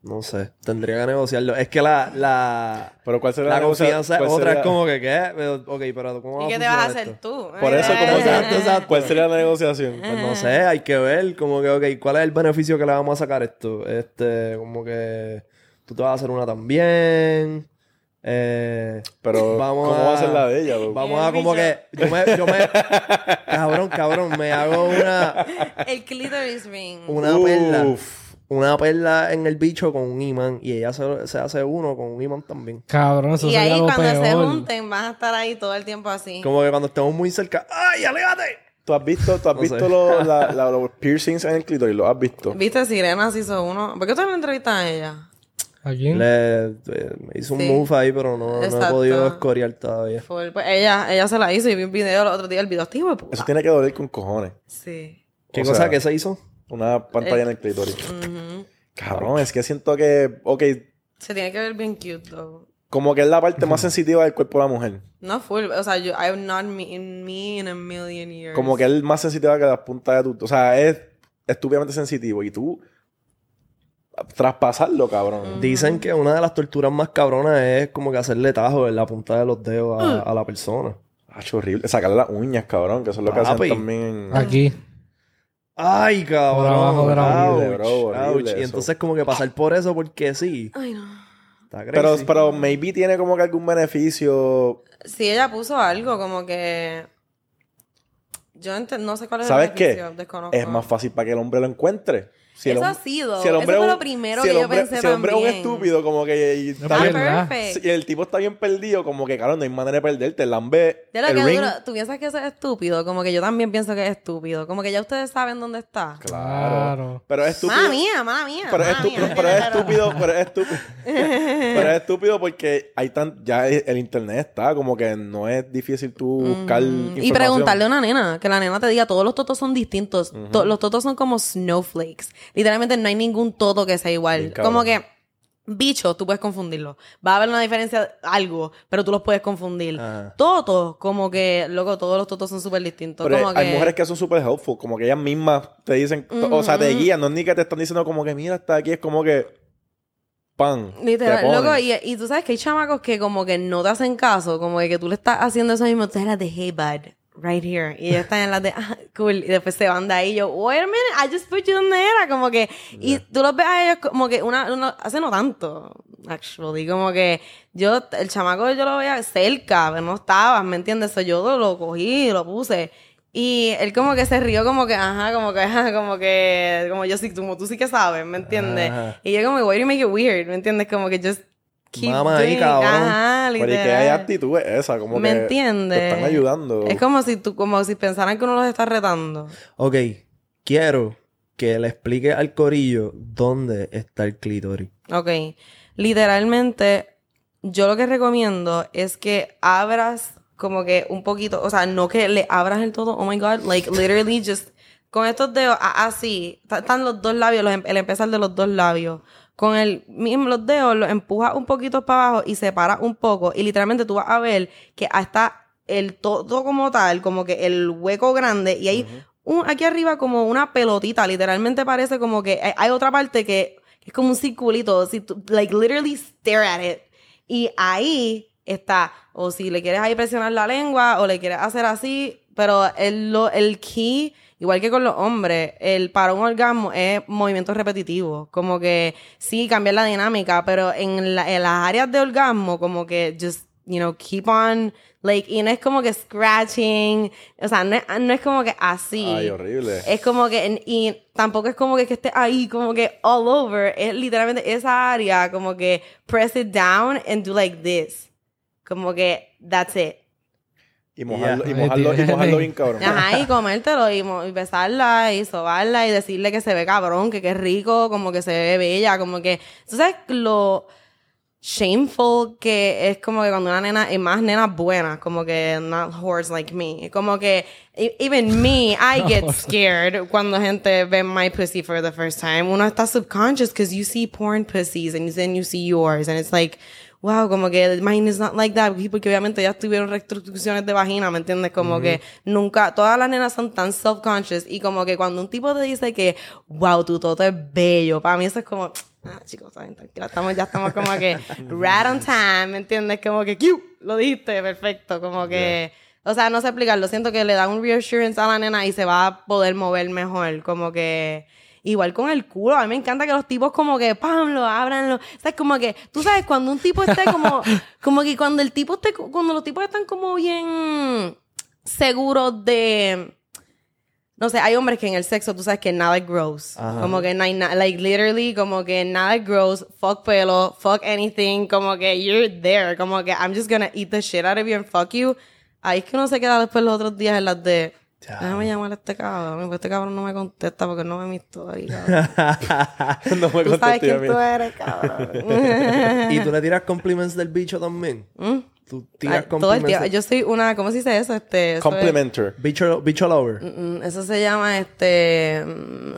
no sé, tendría que negociarlo. Es que la, la, Pero ¿cuál sería la confianza otra sería- es como que, ¿qué? Pero, ok, pero ¿cómo va ¿Y qué te vas a hacer esto? tú? Por eso, ¿cómo Exacto, se- exacto. ¿Cuál sería la negociación? Pues no sé, hay que ver, como que, ok, ¿cuál es el beneficio que le vamos a sacar a esto? Este, como que tú te vas a hacer una también. Eh, Pero, Vamos ¿cómo va a a- ser la de ella? bro? vamos a como que, yo me, yo me, cabrón, cabrón, me hago una, El clitoris ring. una perla. Una perla en el bicho con un imán y ella se, se hace uno con un imán también. Cabrón, eso Y sería ahí lo cuando se junten van a estar ahí todo el tiempo así. Como que cuando estemos muy cerca, ¡ay, aléjate! ¿Tú has visto, tú has No visto los, la- la- los piercings en el clítoris? ¿Los has visto? ¿Viste? Sirena se hizo uno. ¿Por qué tú no entrevistas a ella? ¿A quién? Le, eh, me hizo un Sí. move ahí, pero no, no he Exacto. podido escoriar todavía. Fue- pues ella, ella se la hizo y vi un video el otro día. El video puta. Eso tiene que doler con cojones. Sí. ¿Qué O cosa sea, que se hizo? Una pantalla en el clítoris. Ujú. Cabrón, es que siento que, ok, Se tiene que ver bien cute, though. como que es la parte más sensitiva del cuerpo de la mujer. No full. O sea, yo, I'm not me, in me in a million years. Como que es más sensitiva que las puntas de tu... O sea, es estúpidamente sensitivo. Y tú... Traspasarlo, cabrón. Dicen que una de las torturas más cabronas es como que hacerle tajo en la punta de los dedos a, a la persona. Hacho, horrible. Sacarle las uñas, cabrón. Que eso es lo que hacen también en... Aquí. ¡Ay, cabrón! Por abajo de la Ouch, horrible, bro, horrible ouch. Y entonces como que pasar por eso porque sí. Ay, no. Está Pero, crazy. pero maybe tiene como que algún beneficio. Sí, ella puso algo como que... Yo no sé cuál es ¿Sabes el qué? beneficio. Desconozco. Es más fácil para que el hombre lo encuentre. Si el Eso hom- ha sido. si el hombre Eso fue es lo un- primero si que el yo pensé Si el hombre es un estúpido, como que... y está bien- y el tipo está bien perdido, como que, claro, no hay manera de perderte. Lambe Ya lo el que ring. duro, tú piensas que eso es estúpido, como que yo también pienso que es estúpido, como que ya ustedes saben dónde está. Claro. Pero es estúpido. Mala mía, mala mía. Pero es, mala estúpido, mía. pero es estúpido, pero es estúpido. pero es estúpido porque hay tan, ya el internet está, como que no es difícil tú buscar Mm, información. Y preguntarle a una nena, que la nena te diga, todos los totos son distintos. To- los totos son como snowflakes. Literalmente no hay ningún toto que sea igual. Como que bichos, tú puedes confundirlos. Va a haber una diferencia, algo, pero tú los puedes confundir. Ajá. Totos, como que, loco, todos los totos son súper distintos. Pero como hay que... mujeres que son súper helpful, como que ellas mismas te dicen, o sea, te guían, no es ni que te están diciendo como que mira, está aquí, es como que pan. te Literal, loco, y, y tú sabes que hay chamacos que como que no te hacen caso, como que, que tú le estás haciendo eso mismo, tú eres de hey bud, right here. Y ellos están en las de, ah, cool. Y después se van de ahí. Y yo, wait a minute, I just put you donde era. Como que, y tú los ves a ellos como que una, una, hace no tanto, actually. Como que yo, el chamaco yo lo veía cerca, pero no estaba, ¿me entiendes? So, yo lo, lo cogí, lo puse. Y él como que se rió como que, ajá, como que, ajá, como que, como yo sí, como tú sí que sabes, ¿me entiendes? Ajá. Y yo como, why do you make it weird? ¿Me entiendes? Como que just keep Mama ahí, cabrón. Ajá, Pero y que hay literal. actitud esa, como ¿Me que entiendes? te están ayudando. Es como si tú, como si pensaran que uno los está retando. Ok, quiero que le explique al corillo dónde está el clítoris. Ok. Literalmente, yo lo que recomiendo es que abras como que un poquito, o sea, no que le abras el todo, oh my god, like literally just con estos dedos así, están los dos labios, los em- el empezar de los dos labios. Con el mismo los dedos los empujas un poquito para abajo y separas un poco y literalmente tú vas a ver que hasta el todo como tal, como que el hueco grande y hay un, aquí arriba como una pelotita, literalmente parece como que hay, hay otra parte que es como un circulito, si tú, like literally stare at it. Y ahí está, o si le quieres ahí presionar la lengua o le quieres hacer así, pero el, lo- el key, igual que con los hombres, el para un orgasmo es movimiento repetitivo, como que sí, cambiar la dinámica, pero en, la- en las áreas de orgasmo, como que just, you know, keep on, like, y no es como que scratching, o sea, no es, no es como que así. Ay, horrible. Es como que, y tampoco es como que, que esté ahí, como que all over. Es literalmente esa área, como que press it down and do like this. Como que, that's it. Y mojarlo, Ya. y mojarlo, y mojarlo bien cabrón. Ajá, y comértelo y, mo- y besarla y sobarla y decirle que se ve cabrón, que, que es rico, como que se ve bella, como que. ¿Tú sabes lo shameful que es como que cuando una nena, y más nenas buenas, como que not whores like me, como que e- even me, I get scared cuando gente ve my pussy for the first time. Uno está subconscious because you see porn pussies and then you see yours and it's like, wow, como que mine is not like that, porque obviamente ya tuvieron restricciones de vagina, ¿me entiendes? Como que nunca, todas las nenas son tan self-conscious y como que cuando un tipo te dice que, wow, tu toto es bello, para mí eso es como, ah, chicos, saben, tranquila, estamos, ya estamos como que right on time, ¿me entiendes? Como que, cute, lo dijiste, perfecto, como que, o sea, no sé explicarlo, siento que le da un reassurance a la nena y se va a poder mover mejor, como que... Igual con el culo, a mí me encanta que los tipos como que, pam, lo abran, lo, sabes, como que, tú sabes, cuando un tipo esté como, como que cuando el tipo esté, cuando los tipos están como bien seguros de, no sé, hay hombres que en el sexo tú sabes que nada es gross. Ajá. Como que no hay nada, like literally, como que nada es gross, fuck pelo, fuck anything, como que you're there, como que I'm just gonna eat the shit out of you and fuck you. Ahí es que uno se queda después los otros días en las de, déjame llamar a este cabrón, porque este cabrón no me contesta porque no ve mi historia. cabrón. no me Tú sabes quién tú eres, cabrón. ¿Y tú le tiras compliments del bicho también? Tú tiras Ay, todo el tiempo. Yo soy una, ¿cómo se dice eso? Este, eso es- Complimenter. Bicho, bicho lover. Mm, Eso se llama este. mm,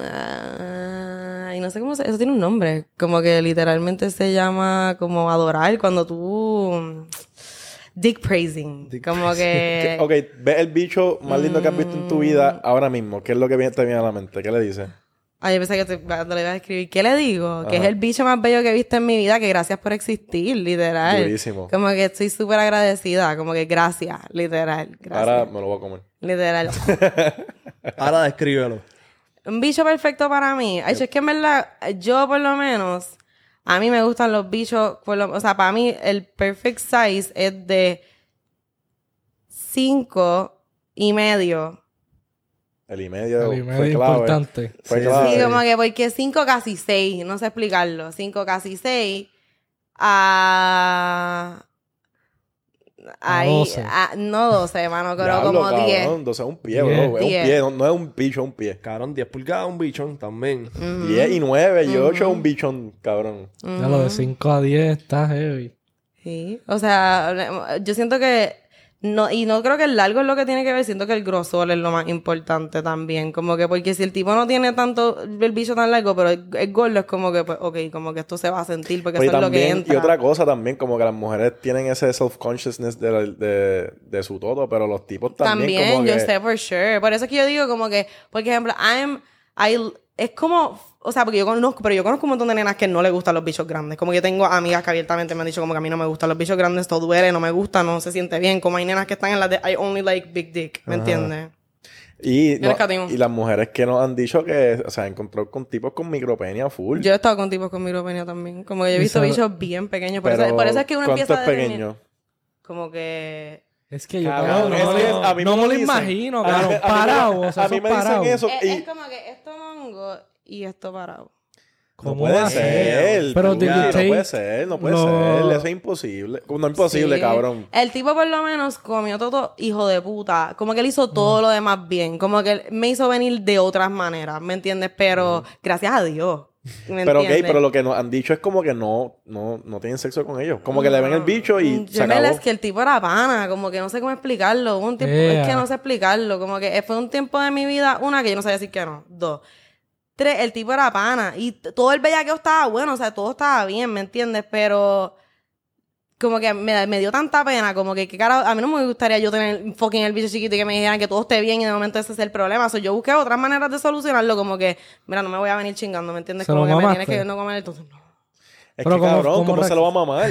y no sé cómo se. Eso tiene un nombre. Como que literalmente se llama como adorar cuando tú. Mm, Dick praising. como que. Ok, ve el bicho más lindo que has visto en tu vida ahora mismo. ¿Qué es lo que viene- te viene a la mente? ¿Qué le dices? Ay, yo pensé que te, cuando le ibas a escribir. ¿Qué le digo? Que es el bicho más bello que he visto en mi vida. Que gracias por existir, literal. Durísimo. Como que estoy súper agradecida. Como que gracias, literal. Gracias. Ahora me lo voy a comer. Literal. Ahora descríbelo. Un bicho perfecto para mí. Ay, es que en verdad, yo por lo menos, a mí me gustan los bichos, por lo- o sea, para mí el perfect size es de cinco y medio. El y medio El y fue medio clave. importante. Fue Sí, clave. Sí, como que porque cinco casi seis, no sé explicarlo. Cinco casi seis. A... Ahí, 12. a- no 12, mano, pero Diablo, como cabrón, 10. Entonces es un pie, bro. Es un pie. No, no es un bicho, es un pie. Cabrón, 10 pulgadas, un bichón también. 10 y 9 y 8 es un bichón, cabrón. Ya lo de 5 a 10 está heavy. Sí, o sea, yo siento que no, y no creo que el largo es lo que tiene que ver, siento que el grosor es lo más importante también, como que porque si el tipo no tiene tanto el bicho tan largo, pero es, gordo, es como que, pues, ok, como que esto se va a sentir porque eso es lo que entra. y otra cosa también, como que las mujeres tienen ese self-consciousness de, de, de su todo, pero los tipos también, También, como yo que... sé for sure. Por eso es que yo digo como que, por ejemplo, I'm, I, es como, o sea, porque yo conozco, pero yo conozco un montón de nenas que no les gustan los bichos grandes. Como yo tengo amigas que abiertamente me han dicho como que a mí no me gustan los bichos grandes, todo duele, no me gusta, no se siente bien. Como hay nenas que están en la de I only like big dick, ¿me entiendes? Y, y las mujeres que nos han dicho que, o sea, encontró con tipos con micropenia full. Yo he estado con tipos con micropenia también. Como que yo he visto bichos bien pequeños. Por, Pero, eso, por eso es que uno ¿cuánto empieza a es determinar- pequeño? Como que... Es que yo Cabrón, no, es no, que no, a mí no me me lo imagino, A a me- Parado, o sea, a mí me dicen eso. Es, y- es como que esto mongo y esto parado. No ¿Cómo puede así? ser. Pero you no take puede ser, no puede ser. Eso es imposible. No es imposible, Sí. cabrón. El tipo por lo menos comió todo hijo de puta. Como que él hizo todo lo demás bien. Como que él me hizo venir de otras maneras, ¿me entiendes? Pero gracias a Dios. ¿me Pero ok, pero lo que nos han dicho es como que no, no, no tienen sexo con ellos. Como que le ven el bicho y Mm, se Yo verdad acabó. es que el tipo era pana, como que no sé cómo explicarlo. Un tiempo, es que no sé explicarlo. Como que fue un tiempo de mi vida, una, que yo no sabía decir que no. Dos. Tres, el tipo era pana. Y todo el bellaqueo estaba bueno, o sea, todo estaba bien, ¿me entiendes? Pero como que me, me dio tanta pena, como que, que cara, a mí no me gustaría yo tener fucking el bicho chiquito y que me dijeran que todo esté bien y de momento ese es el problema. So, yo busqué otras maneras de solucionarlo, como que, mira, no me voy a venir chingando, ¿me entiendes? ¿Se Como que me tienes que no comer entonces no. Es Pero que ¿cómo- cabrón, cómo ¿cómo, se lo va a mamar?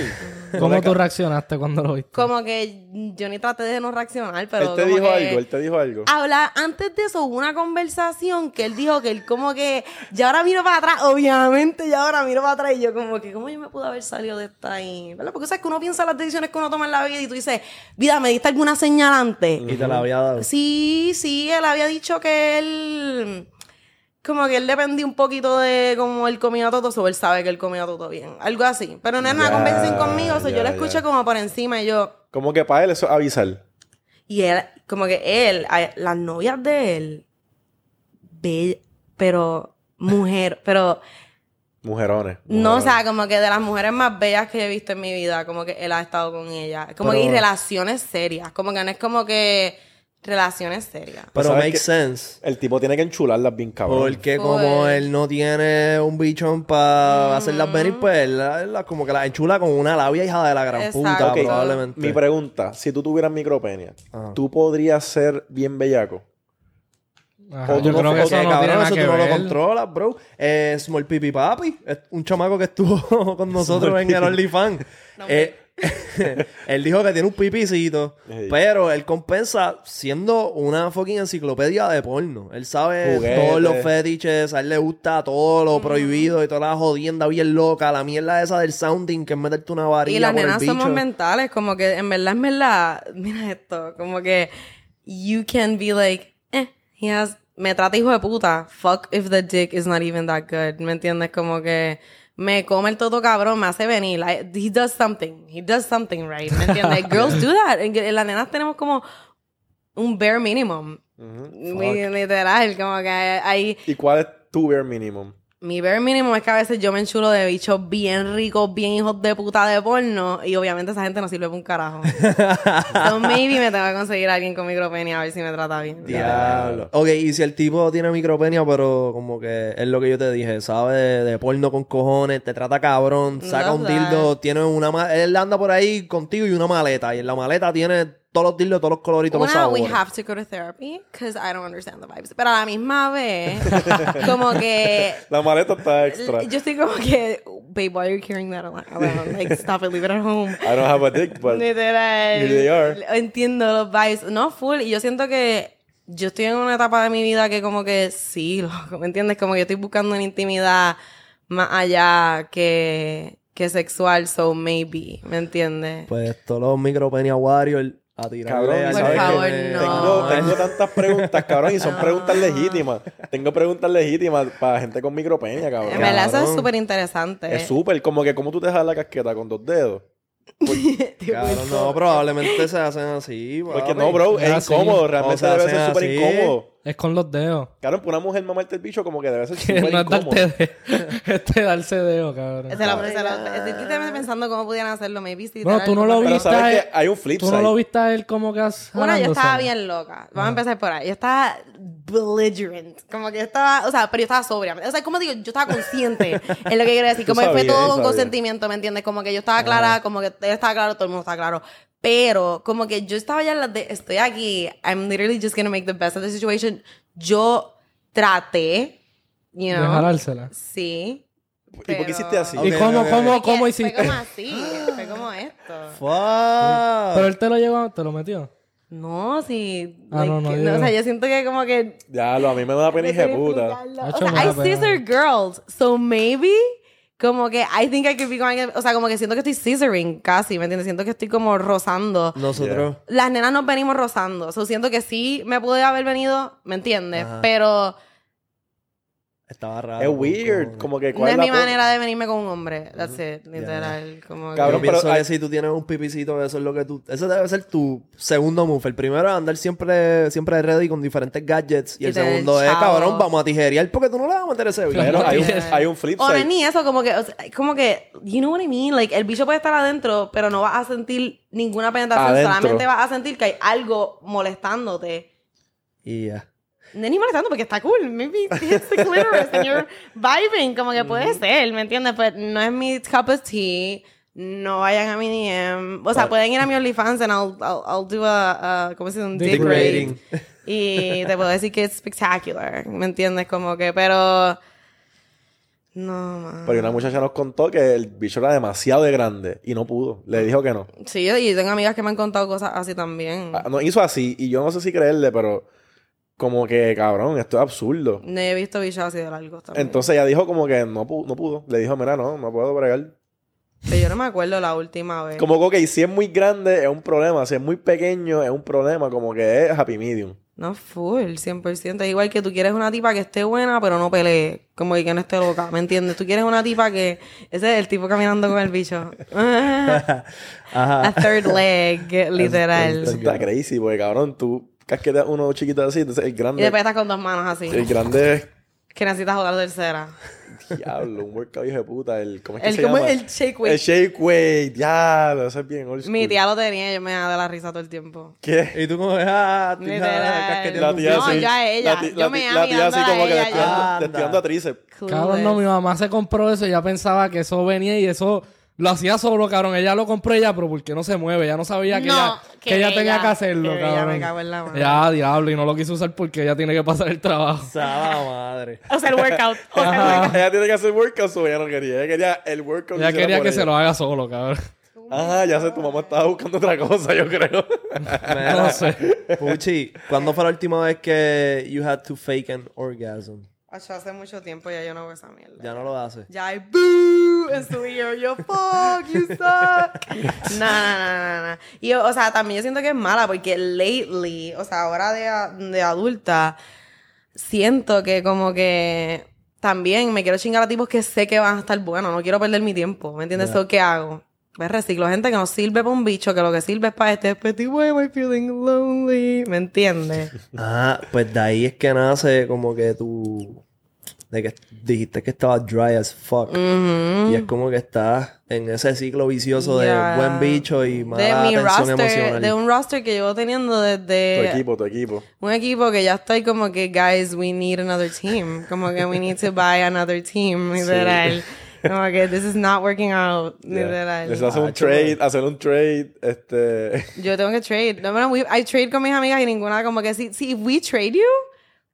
¿Cómo tú reaccionaste cuando lo viste? Como que yo ni traté de no reaccionar, pero Él te como dijo que- algo, él te dijo algo. Habla, antes de eso hubo una conversación que él dijo que él como que ya ahora miro para atrás, obviamente ya ahora miro para atrás y yo como que cómo yo me pude haber salido de esta ahí, ¿verdad? Porque sabes que uno piensa las decisiones que uno toma en la vida y tú dices, vida, ¿me diste alguna señal antes? Y te la había dado. Sí, sí, él había dicho que él como que él dependía un poquito de cómo él comía todo, o él sabe que él comía todo bien, algo así. Pero no es una conversación conmigo, o sea, yo lo escuché ya. como por encima y yo Como que para él eso es avisar. y él, como que él, las novias de él, bella, pero mujer, pero Mujerones. no, o sea, como que de las mujeres más bellas que he visto en mi vida, como que él ha estado con ella. Como que y relaciones serias, como que no es como que relaciones serias. Pero makes sense. El tipo tiene que enchularlas bien cabrón. Porque Pues- como él no tiene un bichón para hacerlas venir, pues él la- la- como que la enchula con una labia hija de la gran Exacto. puta, Ok, probablemente. Mi pregunta, si tú tuvieras micropenia, Ajá. ¿tú podrías ser bien bellaco? Ajá, O yo tú creo no- que o eso no cabrón, tiene nada eso que tú no lo ver. controlas, bro. Eh, Small Pipi Papi, es un chamaco que estuvo con nosotros en el OnlyFans. Eh, él dijo que tiene un pipicito, Sí. pero él compensa siendo una fucking enciclopedia de porno. Él sabe Juguetes. todos los fetiches, a él le gusta todo lo prohibido y toda la jodienda bien loca, la mierda esa del sounding, que es meterte una varilla Y las por el nenas bicho. somos mentales, como que en verdad, en verdad, mira esto, como que you can be like, eh, he has, me trata hijo de puta, fuck if the dick is not even that good, ¿me entiendes? Como que me come el todo cabrón, me hace venir, like, he does something, he does something right, ¿me entiendes? Girls do that, en, las nenas tenemos como un bare minimum, Mi- literal, como que hay... ¿Y cuál es tu bare minimum? Mi bare minimum es que a veces yo me enchulo de bichos bien ricos, bien hijos de puta de porno. Y obviamente esa gente no sirve para un carajo. so maybe me tengo que conseguir a alguien con micropenia a ver si me trata bien. Diablo. Ok, y si el tipo tiene micropenia, pero como que es lo que yo te dije, sabe de, de porno con cojones, te trata cabrón, saca un dildo, tiene una ma- él anda por ahí contigo y una maleta, y en la maleta tiene todos los dildos, todos los coloritos, los Una, we sabores. have to go to therapy because I don't understand the vibes. Pero a la misma vez, como que La maleta está extra. yo estoy como que, babe, why are you carrying that around? Like, stop it, leave it at home. I don't have a dick, but... Literal. Here they are. Entiendo los vibes. No, full. Y yo siento que yo estoy en una etapa de mi vida que como que sí, loco, ¿me entiendes? Como que yo estoy buscando una intimidad más allá que, que sexual, so maybe, ¿me entiendes? Pues todos los micropenia warriors a tirarle Cabrón, al Por ¿sabes favor, no. Tengo, tengo tantas preguntas, cabrón, y son preguntas legítimas. Tengo preguntas legítimas para gente con micropenia, cabrón. en verdad, eso es súper interesante. Es súper, como que como tú te dejas la casqueta con dos dedos. Cabrón, no, probablemente se hacen así. Porque no, bro, es sí. incómodo, realmente O sea, debe hacen ser súper así. incómodo. Es con los dedos. Claro, para una mujer mamarte el bicho como que debe ser súper no es incómodo. darte de, este darse dedo, cabrón. Se lo- se lo- estoy literalmente pensando cómo pudieran hacerlo, maybe si Bueno, tú no lo Pero viste. sabes a él- que hay un flip Tú no side. lo viste a él como que has- Una, yo estaba bien loca. Vamos a empezar por ahí. Yo estaba belligerent. Como que yo estaba, o sea, pero yo estaba sobria. O sea, como digo, yo estaba consciente en lo que quiero decir. Tú Como que fue sabías, todo con sabías. consentimiento, ¿me entiendes? Como que yo estaba clara, como que él estaba claro, todo el mundo estaba claro. Pero como que yo estaba ya en las de, estoy aquí, I'm literally just gonna make the best of the situation. Yo traté you De know. jalársela. Sí. ¿Y por qué pero- hiciste así? ¿Y cómo, ok, cómo, ok. cómo Fue hiciste? como así, fue como esto. Fuck. Pero él te lo llevó, te lo metió. No, sí. Ah, no, no, que- yo- o sea, yo siento que como que Ya, lo, a mí me da pena No hija puta. O sea, pena. scissor girls, so maybe como que I think I could be going, o sea, como que siento que estoy scissoring casi, ¿me entiendes? Siento que estoy como rozando. Nosotros. Las nenas nos venimos rozando, so siento que sí me pude haber venido, ¿me entiendes? Ajá. Pero Estaba raro. Es weird. como- Como que no cuál es la mi manera de venirme con un hombre, that's it, literal, como que- Cabrón, pienso pero que hay- si tú tienes un pipicito, eso es lo que tú... Eso debe ser tu segundo move. El primero es andar siempre, siempre ready con diferentes gadgets. Y, Y el segundo es, cabrón, vamos a tijerear porque tú no le vas a meter ese bicho. Pero hay un, hay un flip O no es ni eso, como que, o sea, como que, you know what I mean? Like, el bicho puede estar adentro, pero no vas a sentir ninguna penetración, Adentro. solamente vas a sentir que hay algo molestándote. Y ya. No es ni molestando porque está cool. Maybe it's the clitoris and you're vibing. Como que puede ser, ¿me entiendes? Pero no es mi cup of tea. No vayan a mi DM. O sea, Vale. pueden ir a mi OnlyFans and I'll, I'll, I'll do a, a- ¿cómo se dice? Un Dick rating. Y te puedo decir que es spectacular. ¿Me entiendes? Como que, pero... No, man. Pero una muchacha nos contó que el bicho era demasiado de grande y no pudo. Le dijo que no. Sí, y tengo amigas que me han contado cosas así también. Ah, No hizo así y yo no sé si creerle, pero como que cabrón, esto es absurdo. No he visto bichos así de largos también. Entonces ella dijo como que no, pu- no pudo. Le dijo, mira, no, no puedo bregar. Pero yo no me acuerdo la última vez. Como que, si es muy grande es un problema, si es muy pequeño es un problema, como que es happy medium. No, full, 100%. Es igual que tú quieres una tipa que esté buena, pero no pelee. Como que no esté loca, ¿me entiendes? Tú quieres una tipa que... Ese es el tipo caminando con el bicho. A Ajá. third leg, literal. Eso está crazy, porque cabrón, tú casqueteas uno chiquito así, entonces el Y grande, después estás con dos manos así. el grande es Que necesitas otra tercera. diablo, un workout hijo de puta, el, ¿cómo es que El, se como llama? el shake weight. El shake weight, diablo, eso es bien old school. Mi tía lo tenía y yo me daba de la risa todo el tiempo. ¿Qué? Y tú como, ah, Literal. casqueteando La tía No, así. yo a ella. La, Yo la, me la tía así como que desviando a tríceps. Cabrón, no, mi mamá se compró eso y ella pensaba que eso venía y eso lo hacía solo, cabrón. Ella lo compró ella, pero ¿por qué no se mueve? Ella no sabía que No, ella, que que ella ella- tenía que hacerlo, que ella cabrón. me cago en la madre. Ya, diablo, y no lo quiso usar porque ella tiene que pasar el trabajo. Saba madre. O sea, el workout. O sea, el workout. ella tiene que hacer workout, o ella no quería. Ella quería el workout. Ella quería que ella. se lo haga solo, cabrón. Ah, ya sé, tu mamá estaba buscando otra cosa, yo creo. No sé. Puchi, ¿cuándo fue la última vez que you had to fake an orgasm? Acho, hace mucho tiempo ya yo no hago esa mierda. Ya no lo haces. Ya hay boo en su video. Yo, fuck, you suck. No, no, no, no. Y, o sea, también yo siento que es mala porque lately, o sea, ahora de, a- de adulta, siento que como que también me quiero chingar a tipos que sé que van a estar buenos. No quiero perder mi tiempo. ¿Me entiendes? So, ¿Qué hago? Pues reciclo gente que no sirve para un bicho, que lo que sirve es para este petit why am I feeling lonely. ¿Me entiendes? Ah, pues de ahí es que nace como que tú... De que dijiste que estaba dry as fuck. Y es como que estás en ese ciclo vicioso Ya. de buen bicho y mala de mi atención roster, emocional. de un roster que llevo teniendo tu desde equipo, tu equipo. un equipo que ya estoy como que, guys, we need another team. Como que we need to buy another team, literal. Como que this is not working out, literal. Necesitas hacer un Ah, trade, hacer un trade, este... Yo tengo que trade. No, bueno, we- I trade con mis amigas y ninguna como que, si, si if we trade you,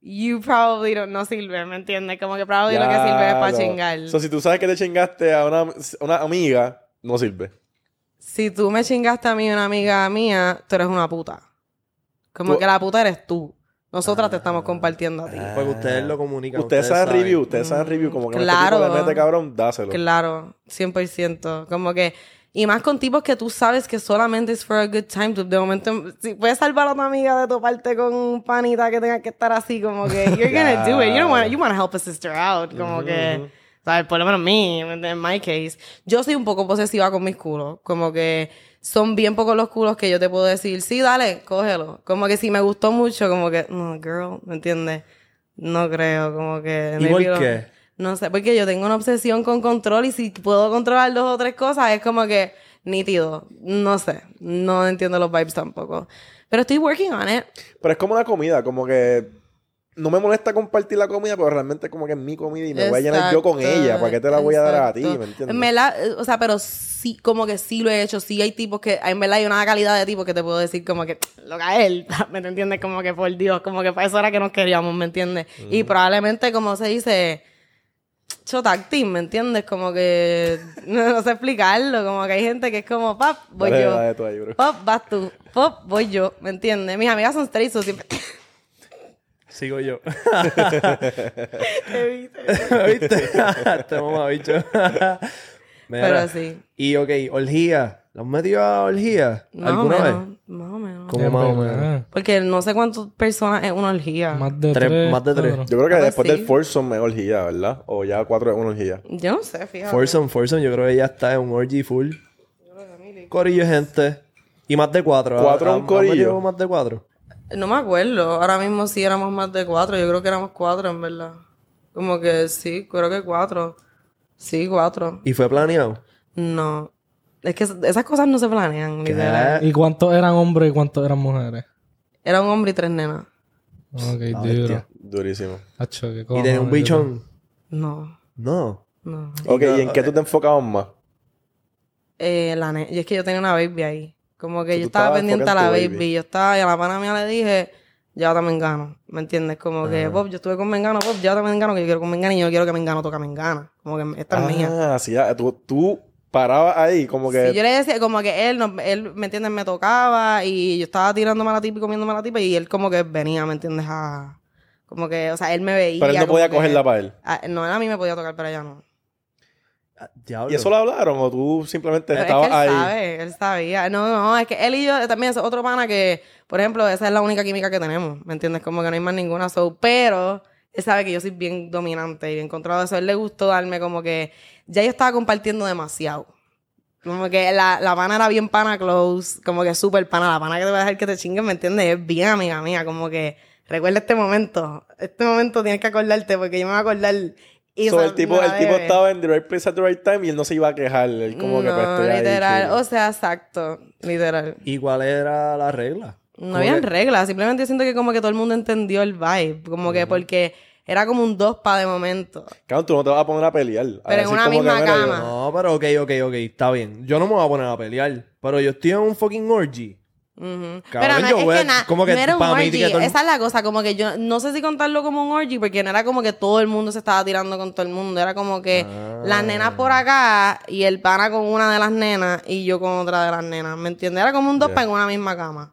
you probably don't, no sirve, ¿me entiendes? Como que probably lo que sirve es para no. chingar. So, si tú sabes que te chingaste a una, una amiga, no sirve. si tú me chingaste a mí una amiga mía, tú eres una puta. Como Tú- que la puta eres tú. Nosotras te estamos compartiendo a ti. Porque ustedes lo comunican. Ustedes saben review, ustedes saben review, como que Claro. este tipo le mete cabrón, dáselo. Claro, 100%. Como que, y más con tipos que tú sabes que solamente es for a good time. De momento, si puedes salvar a tu amiga de toparte con un panita que tenga que estar así, como que, you're gonna do it. You don't want, you want to help a sister out. Como que, ¿sabes? Por lo menos mí, en my case. Yo soy un poco posesiva con mis culos. Como que son bien pocos los culos que yo te puedo decir, sí, dale, cógelo. Como que si me gustó mucho, como que, no, girl, ¿me entiendes? No creo, como que... ¿Y por lo- qué? no sé, porque yo tengo una obsesión con control y si puedo controlar dos o tres cosas es como que nítido. No sé, no entiendo los vibes tampoco. Pero estoy working on it. Pero es como una comida, como que no me molesta compartir la comida, pero realmente como que es mi comida y me voy a llenar yo con ella. ¿Para qué te la voy a dar a ti? ¿Me entiendes? En verdad, eh, o sea, pero sí, como que sí lo he hecho. Sí hay tipos que, en verdad hay una calidad de tipos que te puedo decir como que, lo que a él, ¿me entiendes? Como que por Dios, como que para eso era que nos queríamos, ¿me entiendes? Y probablemente, como se dice, chotáctil, ¿me entiendes? Como que, no, no sé explicarlo, como que hay gente que es como, pap, voy Dale, yo. dale tú ahí, bro. Pop, vas tú. Pop, voy yo, ¿me entiendes? Mis amigas son straight, so siempre... Sigo yo. ¿Qué viste? ¿Viste? este mamabicho. Pero sí. Y ok, orgía. ¿Lo has metido a orgía? Más o ¿Alguna menos. vez? Más o menos. ¿Cómo más o menos? Porque no sé cuántas personas es una orgía. Más de Tres- tres. más de tres. Yo creo que Ah, pues después sí. del foursome es orgía, ¿verdad? O ya cuatro es una orgía. Yo no sé, fíjate. Forson, Forson, yo creo que ya está en un orgy full. Corillo, de gente. Y más de cuatro. ¿Cuatro ¿Ha- un ha- corillo? más de cuatro? No me acuerdo. Ahora mismo sí éramos más de cuatro. Yo creo que éramos cuatro, en verdad. Como que sí, creo que cuatro. Sí, cuatro. ¿Y fue planeado? No. Es que esas cosas no se planean, literal. ¿Y cuántos eran hombres y cuántos eran mujeres? Era un hombre y tres nenas. Ok, La duro. bestia. Durísimo. ¿Y tenía un bichón? No, No. no. Ok, ¿y en qué tú te enfocabas más? Eh, la ne- y es que yo tenía una baby ahí. Como que yo estaba pendiente a la baby. baby. Yo estaba, y a la pana mía le dije, llévate a Mengano. ¿Me entiendes? Como que, Bob, yo estuve con Mengano, Bob, llévate a Mengano, que yo quiero con Mengano y yo quiero que Mengano toque a Mengana. Como que esta es mía. Ah, sí, ya, tú, tú parabas ahí, como que. Sí, yo le decía, como que él, no- él, ¿me entiendes? Me tocaba y yo estaba tirándome a la tipa y comiéndome a la tipa y él como que venía, ¿me entiendes? A, como que, o sea, él me veía. Pero él no podía que- cogerla para él. Ah, no, él a mí me podía tocar, pero ella no. Ah, Diablo. ¿Y eso lo hablaron o tú simplemente Pero es estabas que él ahí? sabe, él sabía. No, no, es que él y yo también es otro pana que, por ejemplo, esa es la única química que tenemos, ¿me entiendes? Como que no hay más ninguna. So, pero él sabe que yo soy bien dominante y bien controlado eso. A él le gustó darme como que ya yo estaba compartiendo demasiado. Como que la, la pana era bien pana close, como que súper pana. La pana que te va a dejar que te chinguen, ¿me entiendes? Es bien amiga mía, como que recuerda este momento. Este momento tienes que acordarte porque yo me voy a acordar. Y So, el tipo, el tipo estaba en the right place at the right time y él no se iba a quejar. Él como que pues estoy literal. O sea, exacto. Literal. ¿Y cuál era la regla? No ¿Cómo habían que- reglas. Simplemente siento que como que todo el mundo entendió el vibe. Como que porque era como un dos pa de momento. Cabrón, tú no te vas a poner a pelear. A Pero en una como que, misma yo- cama. No, pero ok, ok, ok. Está bien. Yo no me voy a poner a pelear. Pero yo estoy en un fucking orgy. Pero no, yo es que nada, como que no era un orgy. el- Esa es la cosa, como que yo no sé si contarlo como un orgy, porque no era como que todo el mundo se estaba tirando con todo el mundo. Era como que Ah. las nenas por acá y el pana con una de las nenas y yo con otra de las nenas. ¿Me entiendes? Era como un dos pa en una misma cama.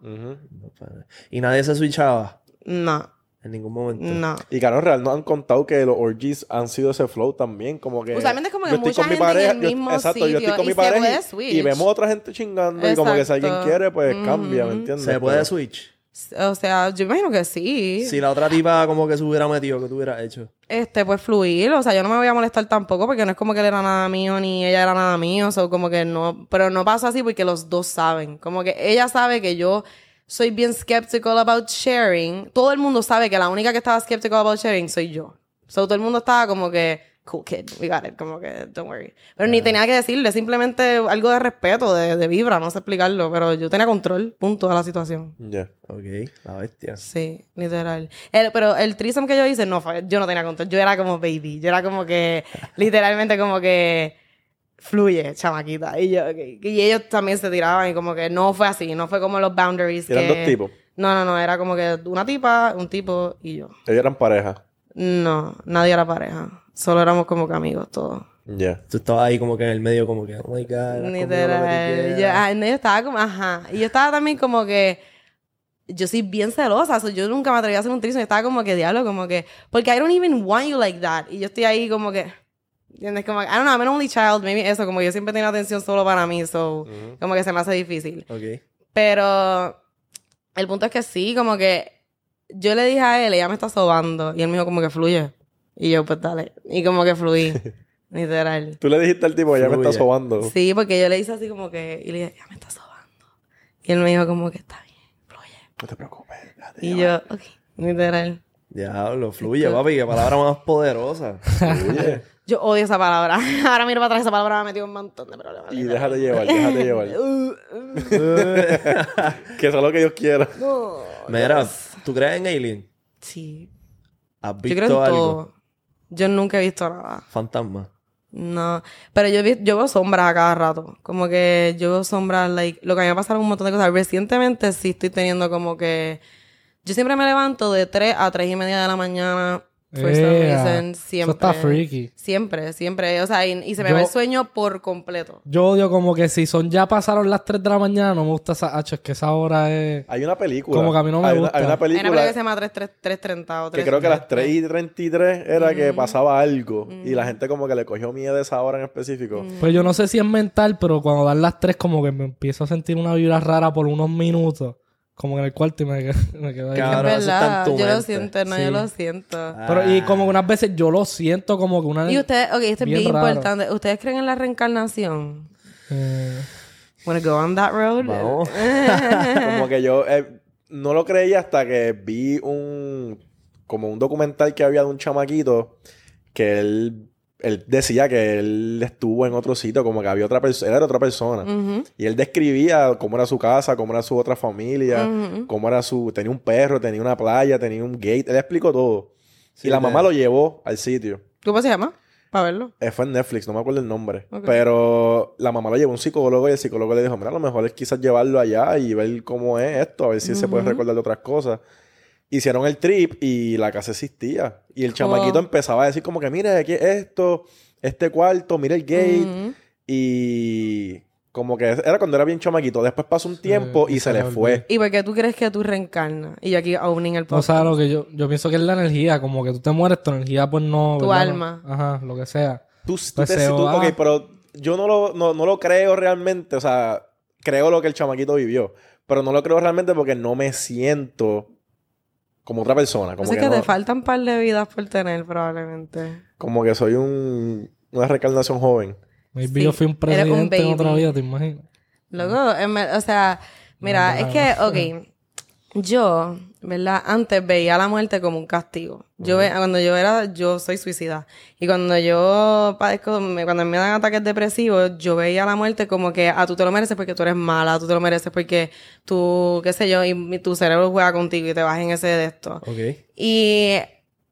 Y nadie se switchaba No, en ningún momento. no. Y cabrón, real nos han contado que los orgies han sido ese flow también, como que... Usualmente es como que yo estoy mucha con mi gente en el yo- mismo exacto, yo estoy con mi pareja y- vemos a otra gente chingando y como que si alguien quiere, pues cambia, ¿me entiendes? ¿Se puede Pero- switch? O sea, yo imagino que sí. Si la otra tipa como que se hubiera metido, ¿qué tú hubieras hecho? Este, pues fluir. O sea, yo no me voy a molestar tampoco porque no es como que él era nada mío ni ella era nada mío. O sea, como que no. Pero no pasa así porque los dos saben. Como que ella sabe que yo soy bien skeptical about sharing. Todo el mundo sabe que la única que estaba skeptical about sharing soy yo. So, todo el mundo estaba como que, cool kid, we got it. Como que, don't worry. Pero ni tenía que decirle, simplemente algo de respeto, de, de vibra, no sé explicarlo. Pero yo tenía control, punto, de la situación. Ya. Ok, la bestia. Sí, literal. El- pero el threesome que yo hice, no, fue- yo no tenía control. Yo era como baby. Yo era como que, literalmente como que fluye, chamaquita. Y yo. Y ellos también se tiraban y como que no fue así. No fue como los boundaries. ¿Eran que- dos tipos? No, no, no. Era como que una tipa, un tipo y yo. Ellos eran pareja. No, nadie era pareja. Solo éramos como que amigos todos. Ya. Tú estabas ahí como que en el medio como que, oh my God, que tú Literal. Yo, ah, no, yo estaba como, ajá. Y yo estaba también como que, yo soy bien celosa. so, yo nunca me atreví a hacer un trío. Estaba como que, diablo, como que, porque I don't even want you like that. Y yo estoy ahí como que, ¿entiendes? Como I don't know, I'm an only child. Maybe eso, como yo siempre tengo atención solo para mí. So, como que se me hace difícil. Ok. Pero el punto es que sí, como que yo le dije a él, ella me está sobando. Y él me dijo como que fluye. Y yo, pues dale. Y como que fluí. Literal. Tú le dijiste al tipo, ya me está sobando. Sí, porque yo le hice así como que, y le dije, ya me está sobando. Y él me dijo como que está bien, fluye. No te preocupes. Y yo, ok, literal. Diablo, fluye, papi. Qué palabra más poderosa. Fluye. Yo odio esa palabra. Ahora miro para atrás, esa palabra me ha metido un montón de problemas. Y déjate llevar, déjate llevar. Uh, uh, que eso es lo que Dios quiera. no. Mira, ¿tú crees en Alien? Sí. ¿Has Yo visto creo en algo? todo. Yo nunca he visto nada. Fantasma. No, pero yo, vi- yo veo sombras a cada rato. Como que yo veo sombras, like, lo que a mí me pasaron un montón de cosas. Recientemente sí estoy teniendo como que... Yo siempre me levanto de 3 a 3 y media de la mañana. For some Ea, reason, Eso siempre. está freaky. Siempre, siempre. O sea, y, y se me Yo- va el sueño por completo. Yo odio como que si son ya pasaron las 3 de la mañana, no me gusta esa H, es que esa hora es... Hay una película. Como que a mí no me hay una- gusta. hay una Hay una película película que se llama 3, 3, 330 o que 3. creo que a las 3 y 33 era que pasaba algo. Y la gente como que le cogió miedo a esa hora en específico. Pues yo no sé si es mental, pero cuando dan las 3 como que me empiezo a sentir una vibra rara por unos minutos. Como en el cuarto y me, quedo- me quedo ahí. Es Cabrón, eso está verdad, en tu yo lo siento, no, Sí. yo lo siento. Pero y como que unas veces yo lo siento como que una... Y ustedes, ok, esto es Bien bien raro. importante. ¿Ustedes creen en la reencarnación? Eh, Wanna go on that road? Vamos. como que yo eh, no lo creía hasta que vi un como un documental que había de un chamaquito que él él decía que él estuvo en otro sitio, como que había otra persona, él era otra persona. Y él describía cómo era su casa, cómo era su otra familia, cómo era su... Tenía un perro, tenía una playa, tenía un gate. Él explicó todo. Sí, y la mamá lo llevó al sitio. ¿Cómo se llama? Para verlo. Eh, fue en Netflix, no me acuerdo el nombre. Pero la mamá lo llevó a un psicólogo y el psicólogo le dijo, mira, a lo mejor es quizás llevarlo allá y ver cómo es esto, a ver si se puede recordar de otras cosas. Hicieron el trip y la casa existía. Y el chamaquito Oh. empezaba a decir como que, mira, aquí es esto, este cuarto, mira el gate. Y como que era cuando era bien chamaquito. Después pasó un tiempo y, y se, le fue. ¿Y por qué tú crees que tú reencarnas? Y yo aquí owning el o podcast. sea, lo que yo, yo pienso que es la energía, como que tú te mueres, tu energía pues no... Tu ¿verdad? alma. Ajá, lo que sea. Tú, tú Pues te- tú- ok, pero yo no lo, no, no lo creo realmente. O sea, creo lo que el chamaquito vivió. Pero no lo creo realmente porque no me siento como otra persona. Como Así que, que no- te faltan un par de vidas por tener, probablemente. como que soy un, una reencarnación joven. Maybe Sí, yo fui un eres un presidente en otra vida, ¿te imaginas? Luego, o sea, mira, No, es que, ok, yo, ¿verdad? Antes veía la muerte como un castigo. Yo ve- cuando yo era, yo soy suicida. Y cuando yo padezco, me- cuando me dan ataques depresivos, yo veía la muerte como que, ah, tú te lo mereces porque tú eres mala, tú te lo mereces porque tú, qué sé yo, y, tu cerebro juega contigo y te vas en ese de esto. Ok. Y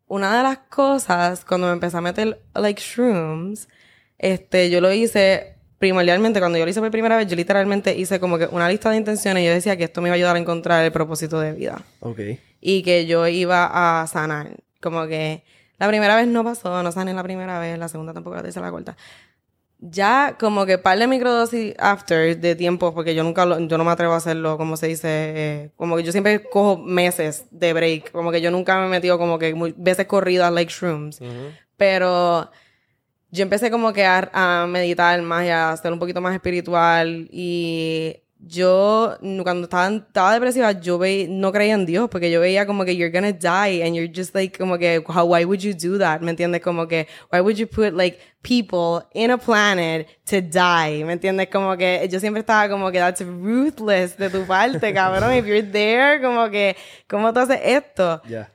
una de las cosas, cuando me empecé a meter, like, shrooms, este, yo lo hice primordialmente, cuando yo lo hice por primera vez, yo literalmente hice como que una lista de intenciones y yo decía que esto me iba a ayudar a encontrar el propósito de vida. Ok. Y que yo iba a sanar. Como que la primera vez no pasó, no sané la primera vez, la segunda tampoco, la tercera, la cuarta. Ya como que par de microdosis after de tiempo, porque yo nunca lo, yo no me atrevo a hacerlo, como se dice, eh, como que yo siempre cojo meses de break, como que yo nunca me he metido como que muy- veces corridas like shrooms. Pero yo empecé como que a, a meditar más y a ser un poquito más espiritual y yo cuando estaba, estaba depresiva yo ve, no creía en Dios porque yo veía como que you're gonna die and you're just like como que how, why would you do that me entiendes como que why would you put like people in a planet to die me entiendes como que yo siempre estaba como que that's ruthless de tu parte cabrón. If you're there como que cómo tú haces esto Ya.